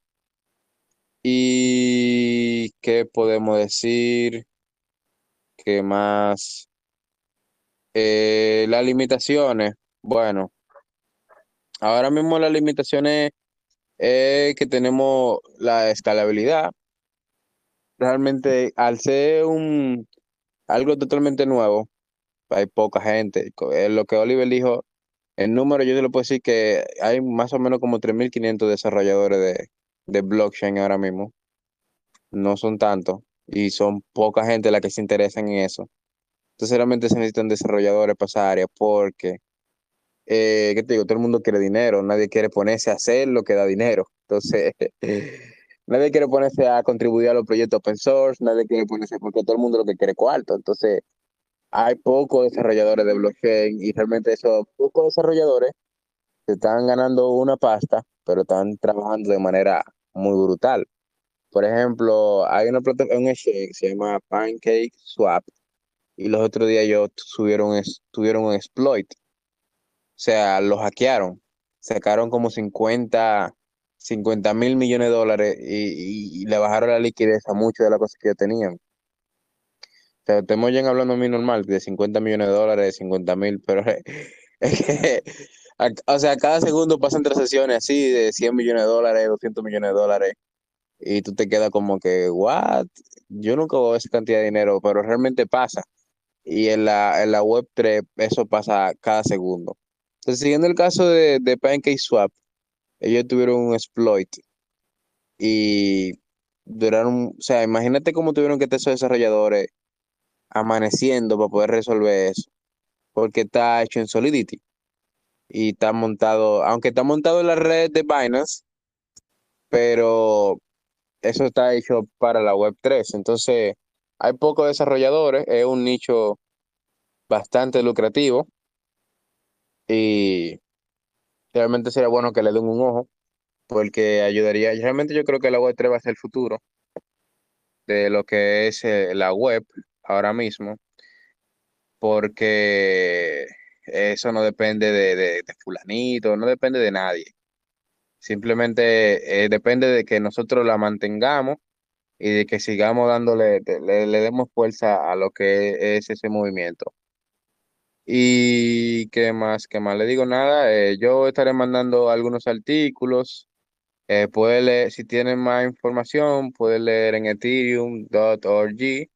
¿Y qué podemos decir? ¿Qué más? Eh, las limitaciones. Bueno, ahora mismo las limitaciones es que tenemos la escalabilidad. Realmente, al ser un algo totalmente nuevo, hay poca gente. Lo que Oliver dijo, el número yo te lo puedo decir que hay más o menos como 3.500 desarrolladores de, de blockchain ahora mismo. No son tantos y son poca gente la que se interesa en eso. Entonces realmente se necesitan desarrolladores para esa área porque, eh, ¿qué te digo? Todo el mundo quiere dinero, nadie quiere ponerse a hacer lo que da dinero. Entonces, nadie quiere ponerse a contribuir a los proyectos open source, nadie quiere ponerse, porque todo el mundo lo que quiere cuarto. Entonces, hay pocos desarrolladores de blockchain y realmente esos pocos desarrolladores se están ganando una pasta, pero están trabajando de manera muy brutal. Por ejemplo, hay una plataforma, que se llama Pancake Swap y los otros días ellos tuvieron, tuvieron un exploit. O sea, lo hackearon. Sacaron como 50, 50 mil millones de dólares y, le bajaron la liquidez a muchas de las cosas que ellos tenían. O sea, estamos ya hablando mí normal, de 50 millones de dólares, de 50 mil, pero es que o sea, cada segundo pasan transacciones así de 100 millones de dólares, 200 millones de dólares, y tú te quedas como que, what? Yo nunca veo esa cantidad de dinero, pero realmente pasa. Y en la, en la Web3 eso pasa cada segundo. Entonces, siguiendo el caso de, de PancakeSwap, ellos tuvieron un exploit y duraron, o sea, imagínate cómo tuvieron que estar esos desarrolladores amaneciendo para poder resolver eso, porque está hecho en Solidity y está montado, aunque está montado en la red de Binance, pero eso está hecho para la web 3. Entonces, hay pocos desarrolladores, es un nicho bastante lucrativo y realmente sería bueno que le den un ojo porque ayudaría, realmente yo creo que la web 3 va a ser el futuro de lo que es eh, la web ahora mismo, porque eso no depende de, fulanito, no depende de nadie. Simplemente eh, depende de que nosotros la mantengamos y de que sigamos dándole, le, demos fuerza a lo que es ese movimiento. Y qué más, qué más, le digo nada, eh, yo estaré mandando algunos artículos, eh, puede leer, si tienen más información, puede leer en ethereum.org,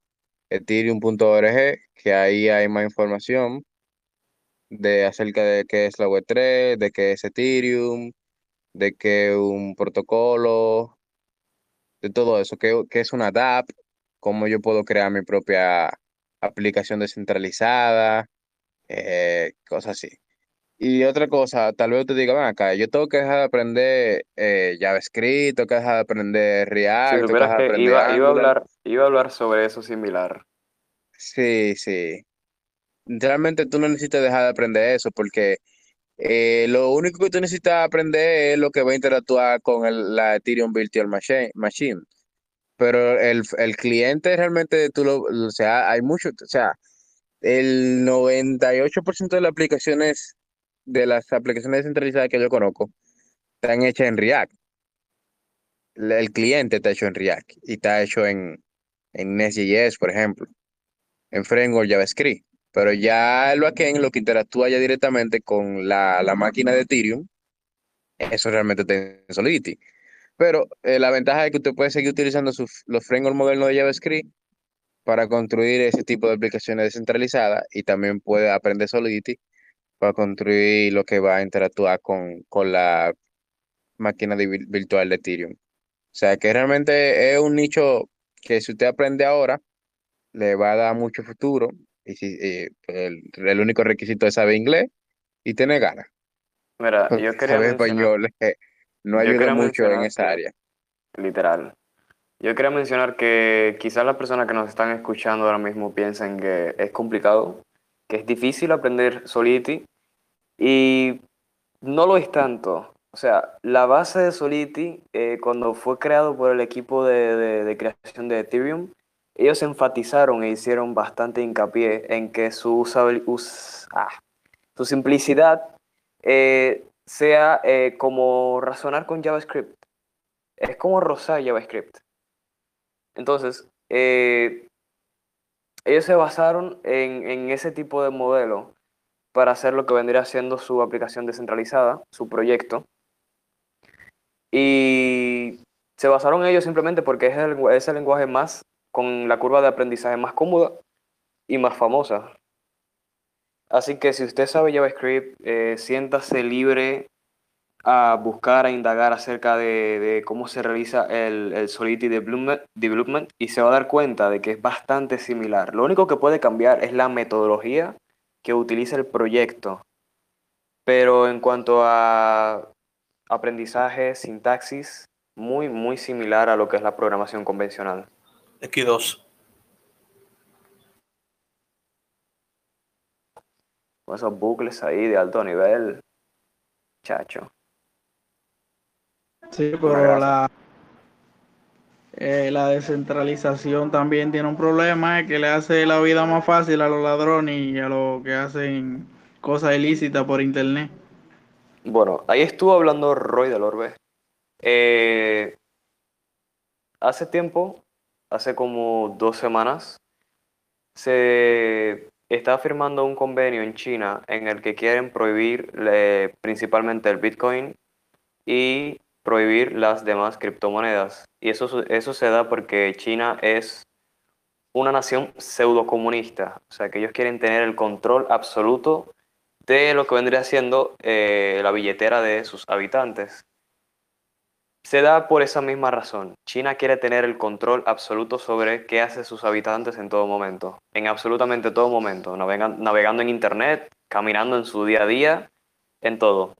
ethereum.org, que ahí hay más información de acerca de qué es la Web3, de qué es Ethereum, de qué un protocolo, de todo eso, qué, qué es una DApp, cómo yo puedo crear mi propia aplicación descentralizada, eh, cosas así. Y otra cosa, tal vez te diga, ven acá, yo tengo que dejar de aprender eh, JavaScript, tengo que dejar de aprender React, que iba, a hablar, iba a hablar sobre eso similar. Sí, sí. Realmente tú no necesitas dejar de aprender eso porque eh, lo único que tú necesitas aprender es lo que va a interactuar con la Ethereum Virtual Machine. Pero el, el cliente realmente, tú lo, o sea, hay mucho, o sea, el 98% de las aplicaciones, de las aplicaciones descentralizadas que yo conozco, están hechas en React. El cliente está hecho en React y está hecho en, en Nest.js, por ejemplo, en framework JavaScript. Pero ya el backend, lo que interactúa ya directamente con la, máquina de Ethereum, eso realmente está en Solidity. Pero eh, la ventaja es que usted puede seguir utilizando los frameworks modernos de JavaScript para construir ese tipo de aplicaciones descentralizadas y también puede aprender Solidity para construir lo que va a interactuar con, con la máquina virtual de Ethereum. O sea que realmente es un nicho que si usted aprende ahora, le va a dar mucho futuro y si, pues, el, único requisito es saber inglés y tener ganas. Mira, yo quería saber español eh, no ayuda mucho en esa área. Literal. Yo quería mencionar que quizás las personas que nos están escuchando ahora mismo piensen que es complicado, que es difícil aprender Solidity y no lo es tanto. O sea, la base de Solidity, eh, cuando fue creado por el equipo de, de creación de Ethereum, ellos enfatizaron e hicieron bastante hincapié en que su, ah, su simplicidad eh, sea eh, como razonar con JavaScript. Es como rozar JavaScript. Entonces, eh, ellos se basaron en, en, ese tipo de modelo para hacer lo que vendría siendo su aplicación descentralizada, su proyecto. Y se basaron en ellos simplemente porque es el, es el lenguaje más con la curva de aprendizaje más cómoda y más famosa. Así que si usted sabe JavaScript, eh, siéntase libre a buscar, a indagar acerca de, cómo se realiza el, el, Solidity development, y se va a dar cuenta de que es bastante similar. Lo único que puede cambiar es la metodología que utiliza el proyecto. Pero en cuanto a aprendizaje, sintaxis, muy, muy similar a lo que es la programación convencional. X2. Con esos bucles ahí de alto nivel, chacho. Sí, pero la, eh, la descentralización también tiene un problema es que le hace la vida más fácil a los ladrones y a los que hacen cosas ilícitas por internet. Bueno, ahí estuvo hablando Roy del Orbe. Eh, hace tiempo hace como dos semanas, se está firmando un convenio en China en el que quieren prohibir principalmente el Bitcoin y prohibir las demás criptomonedas. Y eso, eso se da porque China es una nación pseudo comunista, o sea que ellos quieren tener el control absoluto de lo que vendría siendo eh, la billetera de sus habitantes. Se da por esa misma razón. China quiere tener el control absoluto sobre qué hacen sus habitantes en todo momento, en absolutamente todo momento, navegando en Internet, caminando en su día a día, en todo.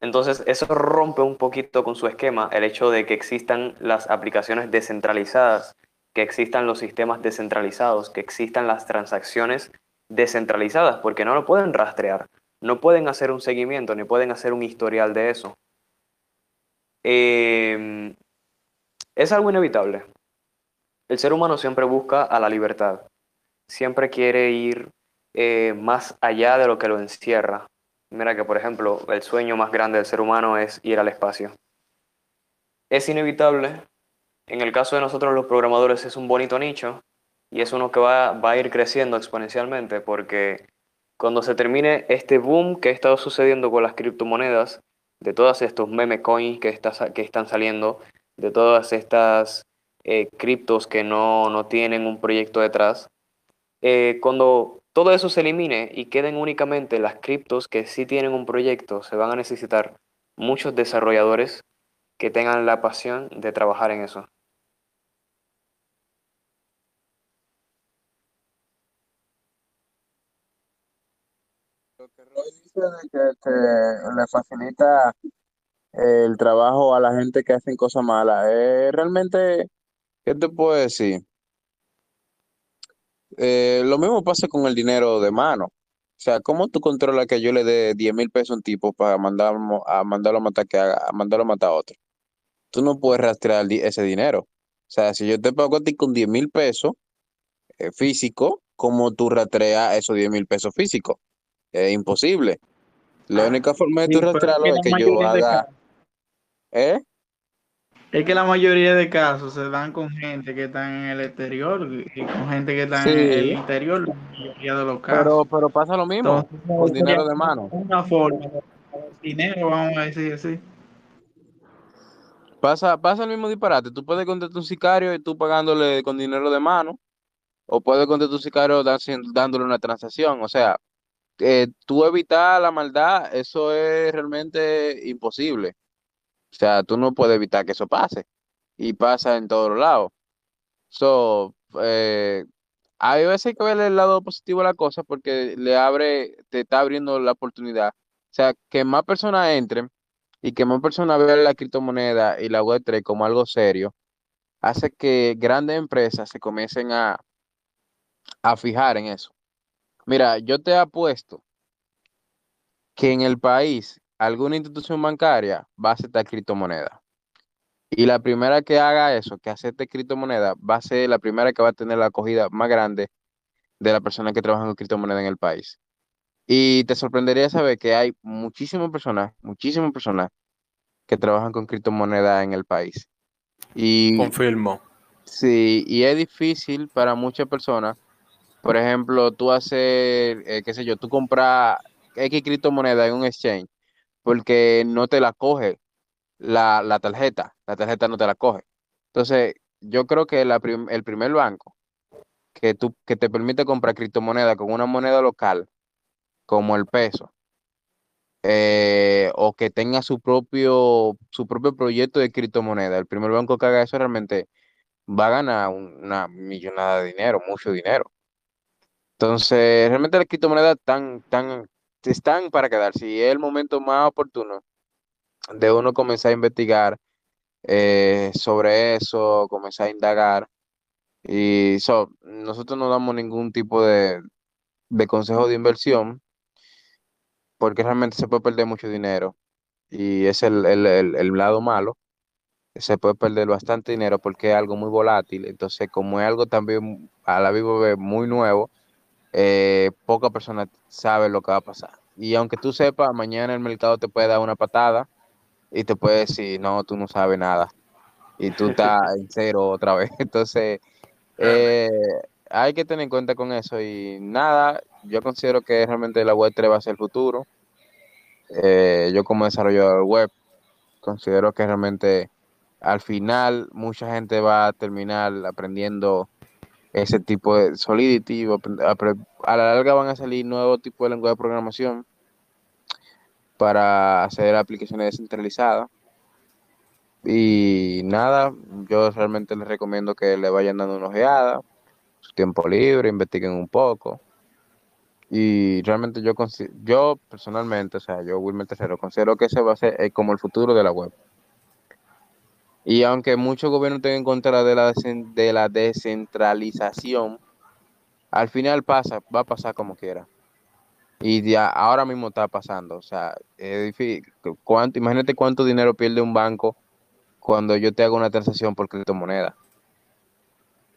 Entonces, eso rompe un poquito con su esquema el hecho de que existan las aplicaciones descentralizadas, que existan los sistemas descentralizados, que existan las transacciones descentralizadas, porque no lo pueden rastrear, no pueden hacer un seguimiento ni pueden hacer un historial de eso. Em, es algo inevitable. El ser humano siempre busca a la libertad, siempre quiere ir eh, más allá de lo que lo encierra. Mira que, por ejemplo, el sueño más grande del ser humano es ir al espacio. Es inevitable. En el caso de nosotros los programadores es un bonito nicho y es uno que va, va a ir creciendo exponencialmente porque cuando se termine este boom que ha estado sucediendo con las criptomonedas, de todos estos meme coins que, están saliendo, de todas estas eh, criptos que no, no, tienen un proyecto detrás, eh, cuando todo eso se elimine y queden únicamente las criptos que sí tienen un proyecto, se van a necesitar muchos desarrolladores que tengan la pasión de trabajar en eso. De que, le facilita el trabajo a la gente que hacen cosas malas, eh, realmente, ¿qué te puedo decir? Eh, lo mismo pasa con el dinero de mano. O sea, ¿cómo tú controlas que yo le dé 10 mil pesos a un tipo para mandarlo a, mandarlo a matar que haga, a mandarlo a matar a otro? Tú no puedes rastrear ese dinero. O sea, si yo te pago a ti con 10 mil pesos eh, físico, ¿cómo tú rastreas esos 10 mil pesos físicos? Es imposible. La única forma de tú rastrearlo es que yo haga... ¿Eh? Es que la mayoría de casos se dan con gente que está en el exterior y con gente que está en el interior, la mayoría de los casos. Pero, pero pasa lo mismo, con dinero de mano. Una forma, dinero, vamos a decir así. Pasa, pasa el mismo disparate. Tú puedes contratar un sicario y tú pagándole con dinero de mano, o puedes contratar un sicario dándole una transacción. O sea, eh, tú evitar la maldad, eso es realmente imposible. O sea, tú no puedes evitar que eso pase. Y pasa en todos los lados. So, eh, hay veces que ver el lado positivo de la cosa porque le abre, te está abriendo la oportunidad. O sea, que más personas entren y que más personas vean la criptomoneda y la Web3 como algo serio, hace que grandes empresas se comiencen a, a fijar en eso. Mira, yo te apuesto que en el país alguna institución bancaria va a aceptar criptomoneda. Y la primera que haga eso, que acepte criptomoneda, va a ser la primera que va a tener la acogida más grande de las personas que trabajan con criptomoneda en el país. Y te sorprendería saber que hay muchísimas personas, muchísimas personas que trabajan con criptomoneda en el país. Y, Confirmo. Sí, y es difícil para muchas personas. Por ejemplo, tú hacer, eh, qué sé yo, tú compras X criptomoneda en un exchange porque no te la coge la, tarjeta, la tarjeta no te la coge. Entonces, yo creo que el primer banco que, tú, que te permite comprar criptomoneda con una moneda local, como el peso, eh, o que tenga su propio, su propio proyecto de criptomoneda, el primer banco que haga eso realmente va a ganar una millonada de dinero, mucho dinero. Entonces, realmente las criptomonedas están, tan, están para quedar. Si es el momento más oportuno de uno comenzar a investigar eh, sobre eso, comenzar a indagar. Y nosotros no damos ningún tipo de, consejo de inversión porque realmente se puede perder mucho dinero y es el, lado malo. Se puede perder bastante dinero porque es algo muy volátil. Entonces, como es algo también a la viva muy nuevo, eh, poca persona sabe lo que va a pasar. Y aunque tú sepas, mañana el mercado te puede dar una patada y te puede decir, no, tú no sabes nada. Y tú estás en cero otra vez. Entonces, eh, hay que tener en cuenta con eso. Y nada, yo considero que realmente la web 3 va a ser el futuro. Eh, yo como desarrollador web, considero que realmente al final mucha gente va a terminar aprendiendo ese tipo de Solidity. A la larga van a salir nuevos tipos de lenguaje de programación para hacer aplicaciones descentralizadas. Y nada, yo realmente les recomiendo que le vayan dando una ojeada, su tiempo libre, investiguen un poco. Y realmente yo, yo personalmente, o sea, yo Wilmer Tercero, considero que ese va a ser eh, como el futuro de la web. Y aunque muchos gobiernos tengan en contra de la, de la descentralización, al final pasa, va a pasar como quiera. Y ya ahora mismo está pasando. O sea, es difícil. ¿Cuánto, imagínate cuánto dinero pierde un banco cuando yo te hago una transacción por criptomoneda.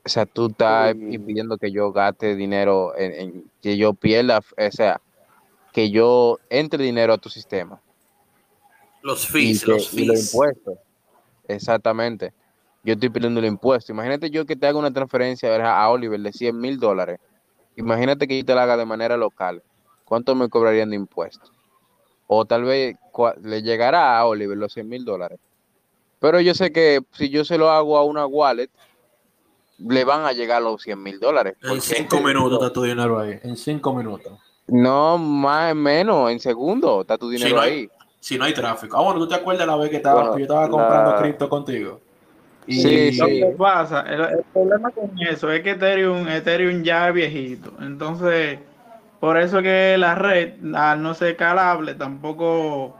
O sea, tú estás impidiendo que yo gaste dinero, en, que yo pierda, o sea, que yo entre dinero a tu sistema. Los fees, los fees. los impuestos. Exactamente. Yo estoy pidiendo el impuesto. Imagínate yo que te haga una transferencia a Oliver de 100 mil dólares. Imagínate que yo te la haga de manera local. ¿Cuánto me cobrarían de impuestos? O tal vez le llegará a Oliver los 100 mil dólares. Pero yo sé que si yo se lo hago a una wallet, le van a llegar los 100 mil dólares. En cinco minutos está tu dinero ahí. En cinco minutos. No, más menos, en segundo está tu dinero ahí. Si no hay tráfico. Ah, bueno, ¿tú te acuerdas la vez que, estaba, yo estaba comprando cripto contigo? Y sí, lo que pasa, el, problema con eso es que Ethereum, Ethereum ya es viejito. Entonces, por eso que la red, al no ser calable, tampoco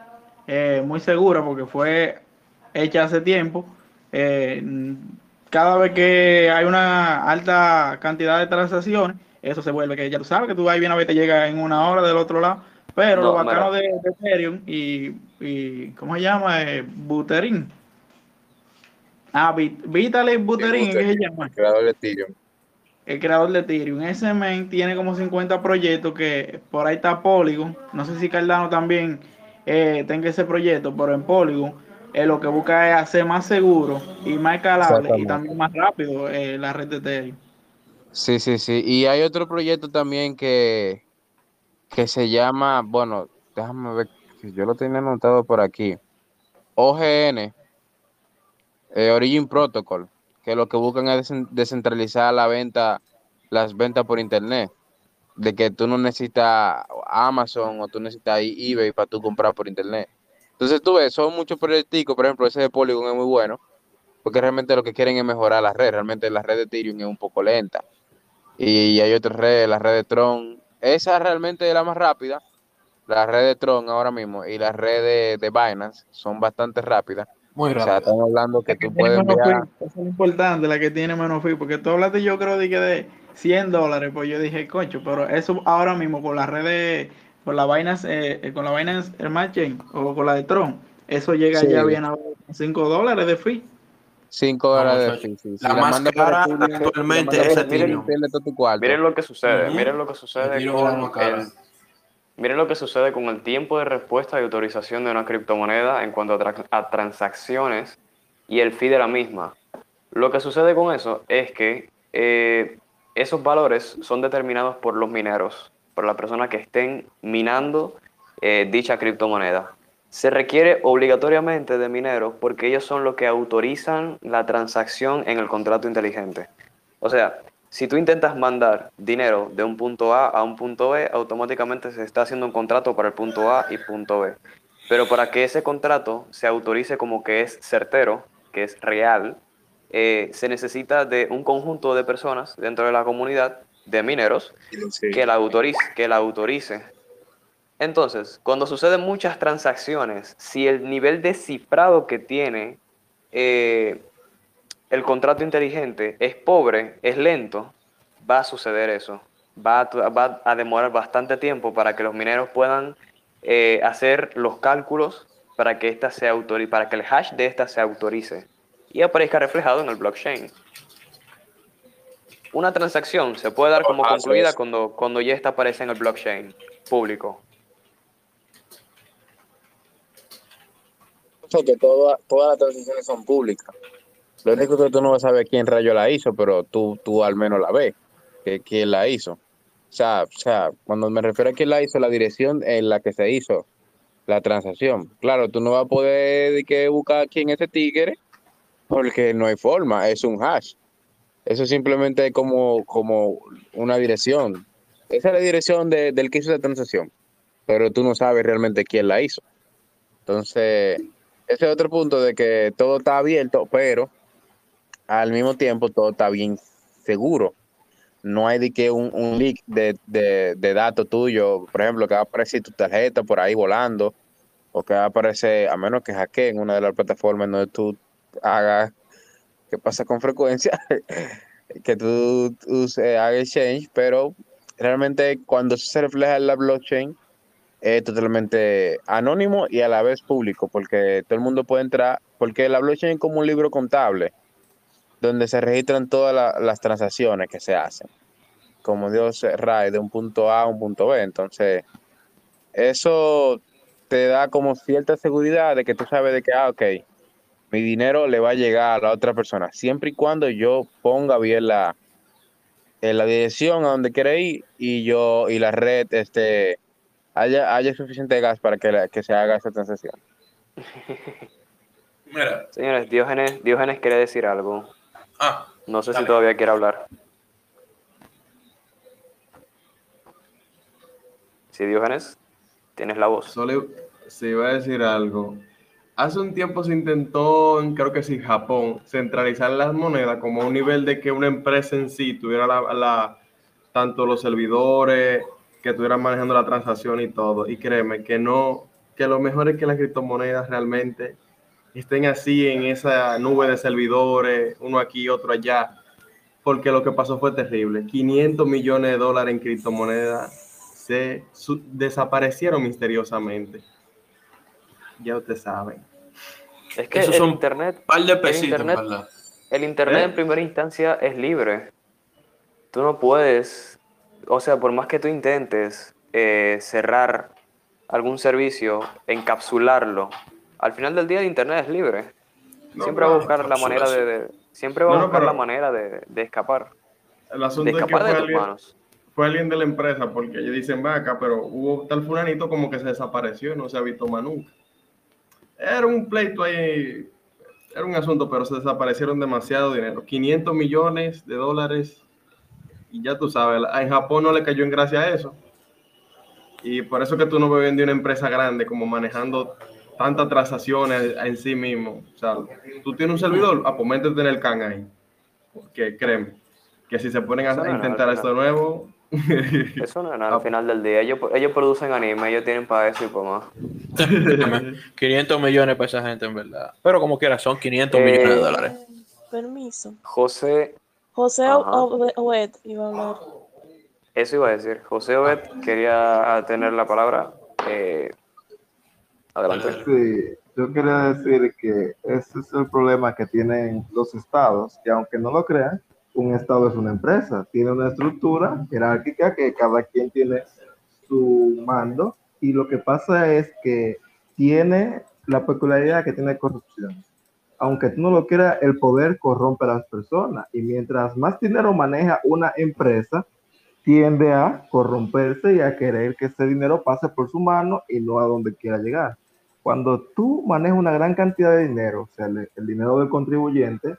es muy segura, porque fue hecha hace tiempo. Eh, cada vez que hay una alta cantidad de transacciones, eso se vuelve que ya tú sabes que tú ahí bien a te llega en una hora del otro lado. Pero lo bacano de, Ethereum y, y, ¿cómo se llama? Eh, Buterin. Ah, Vitaly Buterin, ¿qué se llama? El creador de Ethereum. El creador de Ethereum. Ese men tiene como 50 proyectos que por ahí está Polygon. No sé si Cardano también eh, tenga ese proyecto, pero en Polygon eh, lo que busca es hacer más seguro y más escalable y también más rápido eh, la red de Ethereum. Sí, sí, sí. Y hay otro proyecto también que, que se llama, bueno, déjame ver, yo lo tenía anotado por aquí. OGN, eh, Origin Protocol, que lo que buscan es descentralizar la venta, las ventas por internet. De que tú no necesitas Amazon o tú necesitas eBay para tú comprar por internet. Entonces tú ves, son muchos proyectos, por ejemplo, ese de Polygon es muy bueno, porque realmente lo que quieren es mejorar la red. Realmente la red de Ethereum es un poco lenta. Y hay otras redes, la red de Tron. Esa realmente es la más rápida. La red de Tron ahora mismo y la red de, Binance son bastante rápidas. Muy rápido. O sea, estamos hablando que, tú puedes enviar... es importante, la que tiene menos fee, porque tú hablaste yo creo de que de 100 dólares, pues yo dije, cocho, pero eso ahora mismo con la red de, con la Binance, eh, eh, con la Binance Smart Chain o con la de Tron, eso llega ya bien a 5 dólares de fee. 5 dólares de fee. la, más cara actualmente es Ethereum. Miren lo que sucede, miren lo que sucede con el, miren lo que sucede con el tiempo de respuesta y autorización de una criptomoneda en cuanto a, transacciones y el fee de la misma. Lo que sucede con eso es que eh, esos valores son determinados por los mineros por las personas que estén minando eh, dicha criptomoneda. Se requiere obligatoriamente de mineros porque ellos son los que autorizan la transacción en el contrato inteligente. O sea, si tú intentas mandar dinero de un punto A a un punto B, automáticamente se está haciendo un contrato para el punto A y punto B. Pero para que ese contrato se autorice como que es certero, que es real, eh, se necesita de un conjunto de personas dentro de la comunidad de mineros que la autorice, que la autorice. Entonces, cuando suceden muchas transacciones, si el nivel de cifrado que tiene eh, el contrato inteligente es pobre, es lento, va a suceder eso. Va a, va a demorar bastante tiempo para que los mineros puedan eh, hacer los cálculos para que, esta se para que el hash de esta se autorice y aparezca reflejado en el blockchain una transacción se puede dar como concluida cuando, cuando ya está aparece en el blockchain público. Que todas las transacciones son públicas. Lo único que tú no vas a saber quién rayo la hizo, pero tú, tú al menos la ves, que quién la hizo. O sea, o sea, cuando me refiero a quién la hizo, la dirección en la que se hizo la transacción. Claro, tú no vas a poder que buscar quién es ese tigre, porque no hay forma, es un hash. Eso simplemente es como, como una dirección. Esa es la dirección de, del que hizo la transacción, pero tú no sabes realmente quién la hizo. Entonces, ese es otro punto de que todo está abierto, pero al mismo tiempo todo está bien seguro. No hay de que un, un leak de, de, de datos tuyos, por ejemplo, que va a aparecer tu tarjeta por ahí volando, o que va a aparecer, a menos que hackeen una de las plataformas donde tú hagas que pasa con frecuencia, que tú, hagas exchange, pero realmente cuando se refleja en la blockchain es totalmente anónimo y a la vez público, porque todo el mundo puede entrar porque la blockchain es como un libro contable donde se registran todas las transacciones que se hacen, como Dios RAI de un punto A a un punto B. Entonces, eso te da como cierta seguridad de que tú sabes de que, ah, ok, mi dinero le va a llegar a la otra persona, siempre y cuando yo ponga bien la, en la dirección a donde quiere ir y yo y la red este haya, haya suficiente gas para que, que se haga esa transacción. Mira. Señores, Diógenes, Diógenes quiere decir algo. Ah. No sé si todavía quiere hablar. Sí, Diógenes, tienes la voz. Solo se iba a decir algo. Hace un tiempo se intentó, creo que sí, Japón, centralizar las monedas como a un nivel de que una empresa en sí tuviera la, tanto los servidores, que estuvieran manejando la transacción y todo. Y créeme que no, que lo mejor es que las criptomonedas realmente estén así en esa nube de servidores, uno aquí, otro allá, porque lo que pasó fue terrible. 500 millones de dólares en criptomonedas se desaparecieron misteriosamente. Ya ustedes saben. Es que el internet, par de el internet, el internet en ¿Eh? primera instancia es libre. Tú no puedes, o sea, por más que tú intentes eh, cerrar algún servicio, encapsularlo, al final del día el internet es libre. siempre va a buscar la manera de, siempre va a buscar la manera de, escapar. El asunto de escapar de tus manos. Fue alguien de la empresa, porque ellos dicen, va acá, pero hubo tal fulanito como que se desapareció y no se ha visto más nunca. Era un pleito ahí, era un asunto, pero se desaparecieron demasiado dinero. 500 millones de dólares. Y ya tú sabes, en Japón no le cayó en gracia a eso. Y por eso que tú no ves viendo una empresa grande como manejando tantas transacciones en sí mismo. O sea, tú tienes un servidor, ah, pues métete en el can ahí. Porque créeme, que si se ponen a, intentar esto de nuevo... Eso no es nada al final del día. Ellos, ellos producen anime, ellos tienen para eso y para más. 500 millones para esa gente, en verdad. Pero como quiera, son 500 millones de eh, dólares. Permiso. José... José Obed iba a hablar. Eso iba a decir. José Obed quería tener la palabra. Eh, Adelante. Sí, yo quería decir que ese es el problema que tienen los estados, que aunque no lo crean, un estado es una empresa, tiene una estructura jerárquica que cada quien tiene su mando y lo que pasa es que tiene la peculiaridad que tiene corrupción. Aunque tú no lo quieras, el poder corrompe a las personas y mientras más dinero maneja una empresa, tiende a corromperse y a querer que ese dinero pase por su mano y no a donde quiera llegar. Cuando tú manejas una gran cantidad de dinero, o sea, el, dinero del contribuyente,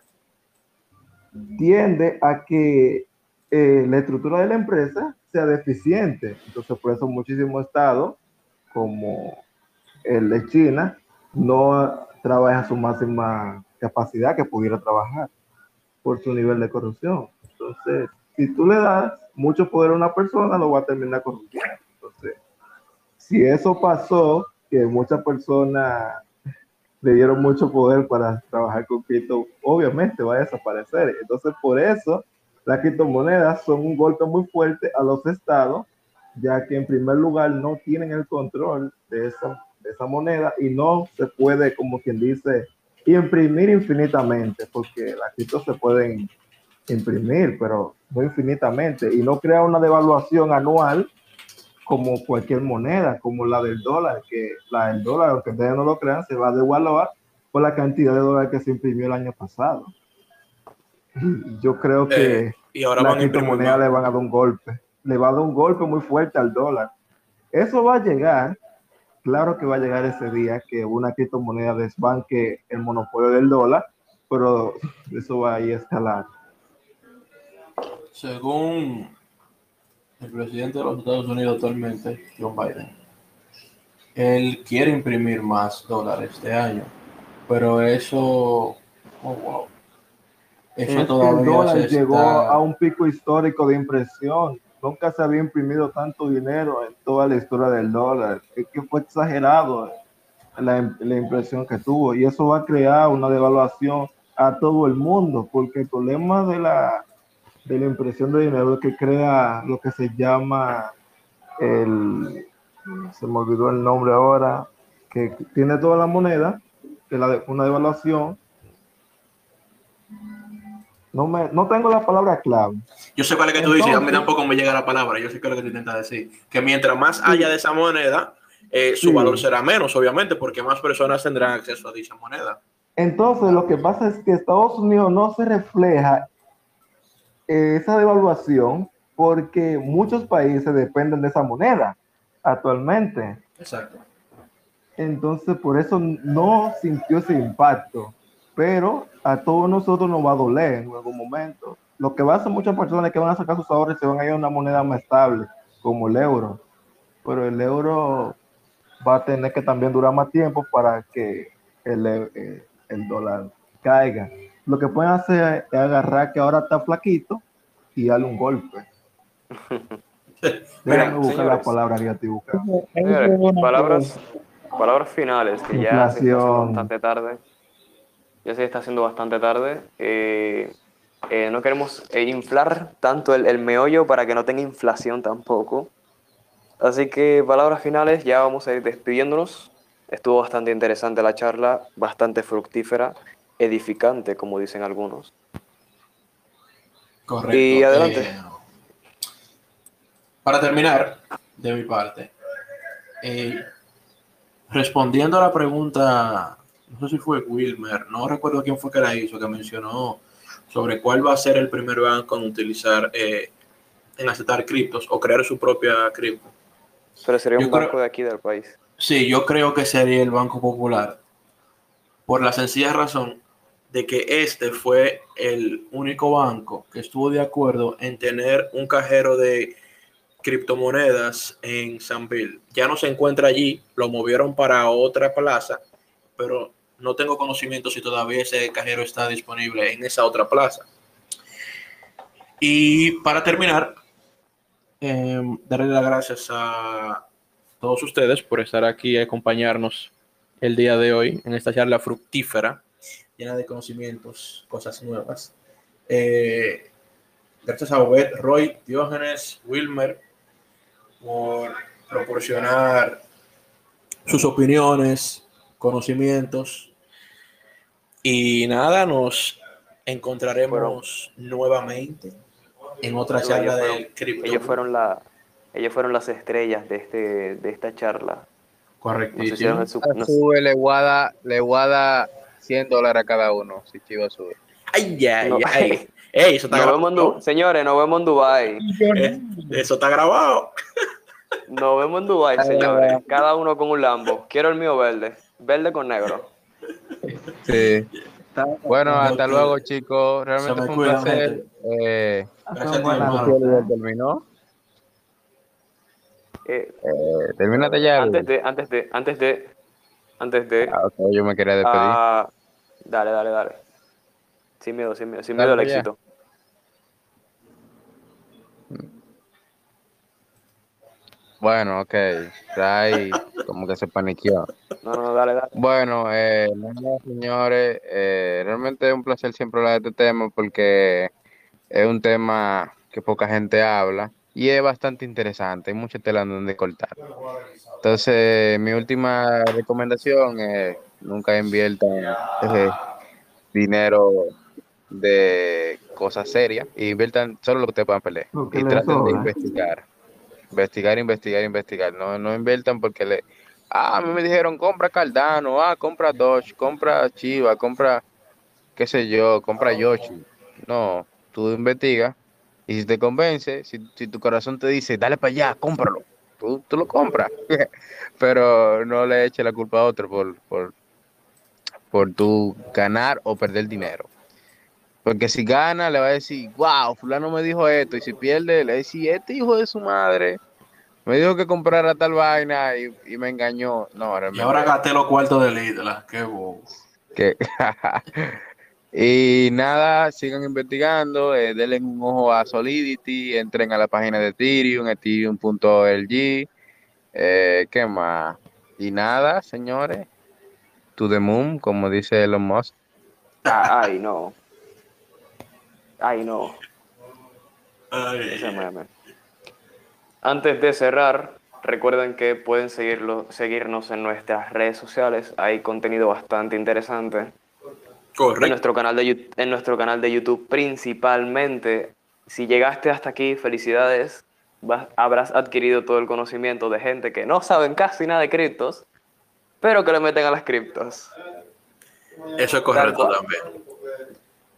tiende a que eh, la estructura de la empresa sea deficiente. Entonces, por eso muchísimos estados, como el de China, no trabaja a su máxima capacidad que pudiera trabajar por su nivel de corrupción. Entonces, si tú le das mucho poder a una persona, lo va a terminar corrompiendo. Entonces, si eso pasó que muchas personas le dieron mucho poder para trabajar con cripto, obviamente va a desaparecer. Entonces, por eso las criptomonedas son un golpe muy fuerte a los estados, ya que en primer lugar no tienen el control de esa, de esa moneda y no se puede, como quien dice, imprimir infinitamente, porque las criptos se pueden imprimir, pero no infinitamente, y no crea una devaluación anual como cualquier moneda, como la del dólar, que la del dólar, aunque ustedes no lo crean, se va a devaluar por la cantidad de dólares que se imprimió el año pasado. Yo creo que eh, y ahora la criptomoneda le van a dar un golpe, le va a dar un golpe muy fuerte al dólar. Eso va a llegar, claro que va a llegar ese día que una criptomoneda desbanque el monopolio del dólar, pero eso va a ir a escalar. Según el presidente de los Estados Unidos actualmente, John Biden, él quiere imprimir más dólares este año, pero eso, oh wow, eso todavía el dólar llegó a un pico histórico de impresión. Nunca se había imprimido tanto dinero en toda la historia del dólar. Es que fue exagerado la, la impresión que tuvo y eso va a crear una devaluación a todo el mundo, porque el problema de la de la impresión de dinero que crea lo que se llama el, se me olvidó el nombre ahora, que tiene toda la moneda que la, una devaluación no, me, no tengo la palabra clave. Yo sé cuál es que tú dices, a mí tampoco me llega la palabra, yo sé qué es lo que tú intentas decir. Que mientras más haya de esa moneda, eh, su valor será menos, obviamente, porque más personas tendrán acceso a dicha moneda. Entonces, lo que pasa es que Estados Unidos no se refleja esa devaluación porque muchos países dependen de esa moneda actualmente. Exacto. Entonces, por eso no sintió ese impacto. Pero a todos nosotros nos va a doler en algún momento. Lo que va a hacer muchas personas es que van a sacar sus ahorros y se van a ir a una moneda más estable, como el euro. Pero el euro va a tener que también durar más tiempo para que el, eh, el dólar caiga. Lo que pueden hacer es agarrar que ahora está flaquito y darle un golpe. Déjame buscar la palabra palabras, palabras finales, que ya se bastante tarde. Ya se está haciendo bastante tarde. Eh, eh, no queremos eh, inflar tanto el, el, meollo para que no tenga inflación tampoco. Así que palabras finales, ya vamos a ir despidiéndonos. Estuvo bastante interesante la charla, bastante fructífera, edificante, como dicen algunos. Correcto. Y adelante. Para terminar, de mi parte, respondiendo a la pregunta, no sé si fue Wilmer, no recuerdo quién fue que la hizo, que mencionó sobre cuál va a ser el primer banco en utilizar, eh, en aceptar criptos o crear su propia cripto. Pero sería un banco de aquí del país. Sí, yo creo que sería el Banco Popular, por la sencilla razón de que este fue el único banco que estuvo de acuerdo en tener un cajero de criptomonedas en Bill. Ya no se encuentra allí, lo movieron para otra plaza, pero no tengo conocimiento si todavía ese cajero está disponible en esa otra plaza. Y para terminar, em, darle las gracias a todos ustedes por estar aquí y acompañarnos el día de hoy en esta charla fructífera, llena de conocimientos, cosas nuevas. Eh, gracias a Obed, Roy, Diógenes, Wilmer, por proporcionar sus opiniones, conocimientos. Y nada, nos encontraremos nuevamente en otra charla de cripto. Ellos fueron la, ellos fueron las estrellas de este, de esta charla. Correctísimo. No sé sube, le voy a dar, le voy a dar 100 dólares a cada uno si Chivo sube. Ay, ay, ay. Ey, eso está nos grabado. señores, nos vemos en Dubai. Eh, eso está grabado. Nos vemos en Dubai, señores. Cada uno con un Lambo. Quiero el mío verde. Verde con negro. Sí. Bueno, hasta luego, chicos. Realmente fue un placer. Eh, terminó. Eh, eh, termínate ya. Antes de, antes de, antes de, antes de. Ah, okay, yo me quería despedir. Ah, dale, dale, dale. Sin miedo, sin miedo, sin miedo al éxito. Bueno, ok. Ahí como que se paniqueó. No, no, dale, dale. Bueno, eh, señores, eh, realmente es un placer siempre hablar de este tema porque es un tema que poca gente habla y es bastante interesante. Hay mucha tela donde cortar. Entonces, mi última recomendación es nunca inviertan eh, dinero de cosas serias y inviertan solo lo que te puedan perder y traten de investigar investigar, investigar, investigar. No, no inviertan porque le. Ah, a mí me dijeron compra Cardano, ah, compra Dodge, compra Chiva, compra qué sé yo, compra Yoshi. No, tú investigas y si te convence, si, tu corazón te dice, dale para allá, cómpralo, tú, tú lo compras. Pero no le eches la culpa a otro por, por, por tu ganar o perder dinero. Porque si gana, le va a decir, wow, fulano me dijo esto. Y si pierde, le va a decir, este hijo de su madre me dijo que comprara tal vaina y, me engañó. No, y ahora gasté los cuartos de Lidla. Qué bobo. y nada, sigan investigando, eh, denle un ojo a Solidity, entren a la página de Ethereum, ethereum.org. Eh, ¿Qué más? Y nada, señores. To the moon, como dice Elon Musk. Ay, no. Ay, no. Antes de cerrar, recuerden que pueden seguirlo, seguirnos en nuestras redes sociales. Hay contenido bastante interesante. En nuestro, canal de, en nuestro canal de YouTube principalmente. Si llegaste hasta aquí, felicidades. habrás adquirido todo el conocimiento de gente que no saben casi nada de criptos, pero que le meten a las criptos. Eso es correcto también.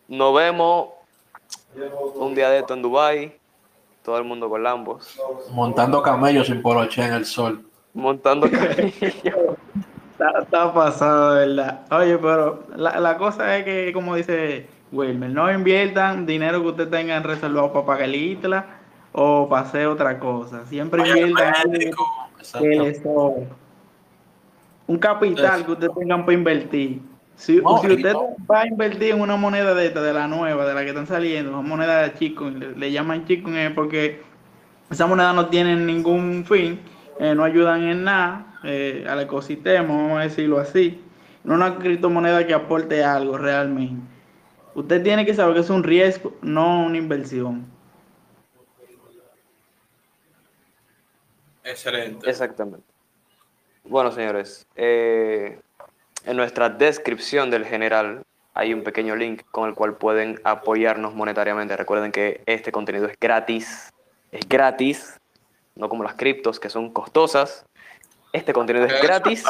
Nos vemos un día de esto en Dubai, todo el mundo con Lambos. Montando camellos sin poloche en el sol. Montando camellos. Está, pasado, ¿verdad? Oye, pero la, cosa es que, como dice Wilmer, no inviertan dinero que ustedes tengan reservado para pagar el ITLA o para hacer otra cosa. Siempre inviertan un capital que ustedes tengan para invertir. Si, usted va a invertir en una moneda de esta, de la nueva, de la que están saliendo, una moneda de chico, le, llaman chico porque esa moneda no tiene ningún fin, eh, no ayudan en nada eh, al ecosistema, vamos a decirlo así. No una criptomoneda que aporte algo realmente. Usted tiene que saber que es un riesgo, no una inversión. Excelente. Exactamente. Bueno, señores, eh, en nuestra descripción del general hay un pequeño link con el cual pueden apoyarnos monetariamente. Recuerden que este contenido es gratis, es gratis, no como las criptos que son costosas. Este contenido es gratis.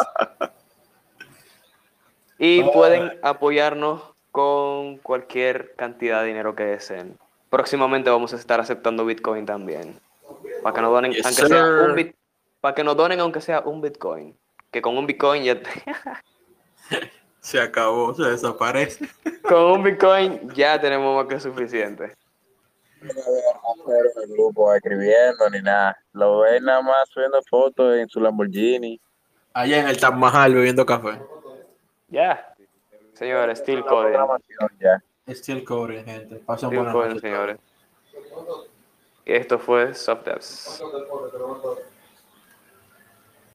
Y pueden apoyarnos con cualquier cantidad de dinero que deseen. Próximamente vamos a estar aceptando Bitcoin también. Para que nos donen, aunque sea un para que nos donen aunque sea un Bitcoin. Que con un Bitcoin ya se acabó, se desaparece. Con un Bitcoin ya tenemos más que suficiente. No en el grupo escribiendo ni nada. Lo ven nada más subiendo fotos en su Lamborghini. Allá en el Taj Mahal bebiendo café. Ya. Señores, Steel Coding. Steel Coding, gente. Pasen Steel Coding, señores. Y esto fue Soft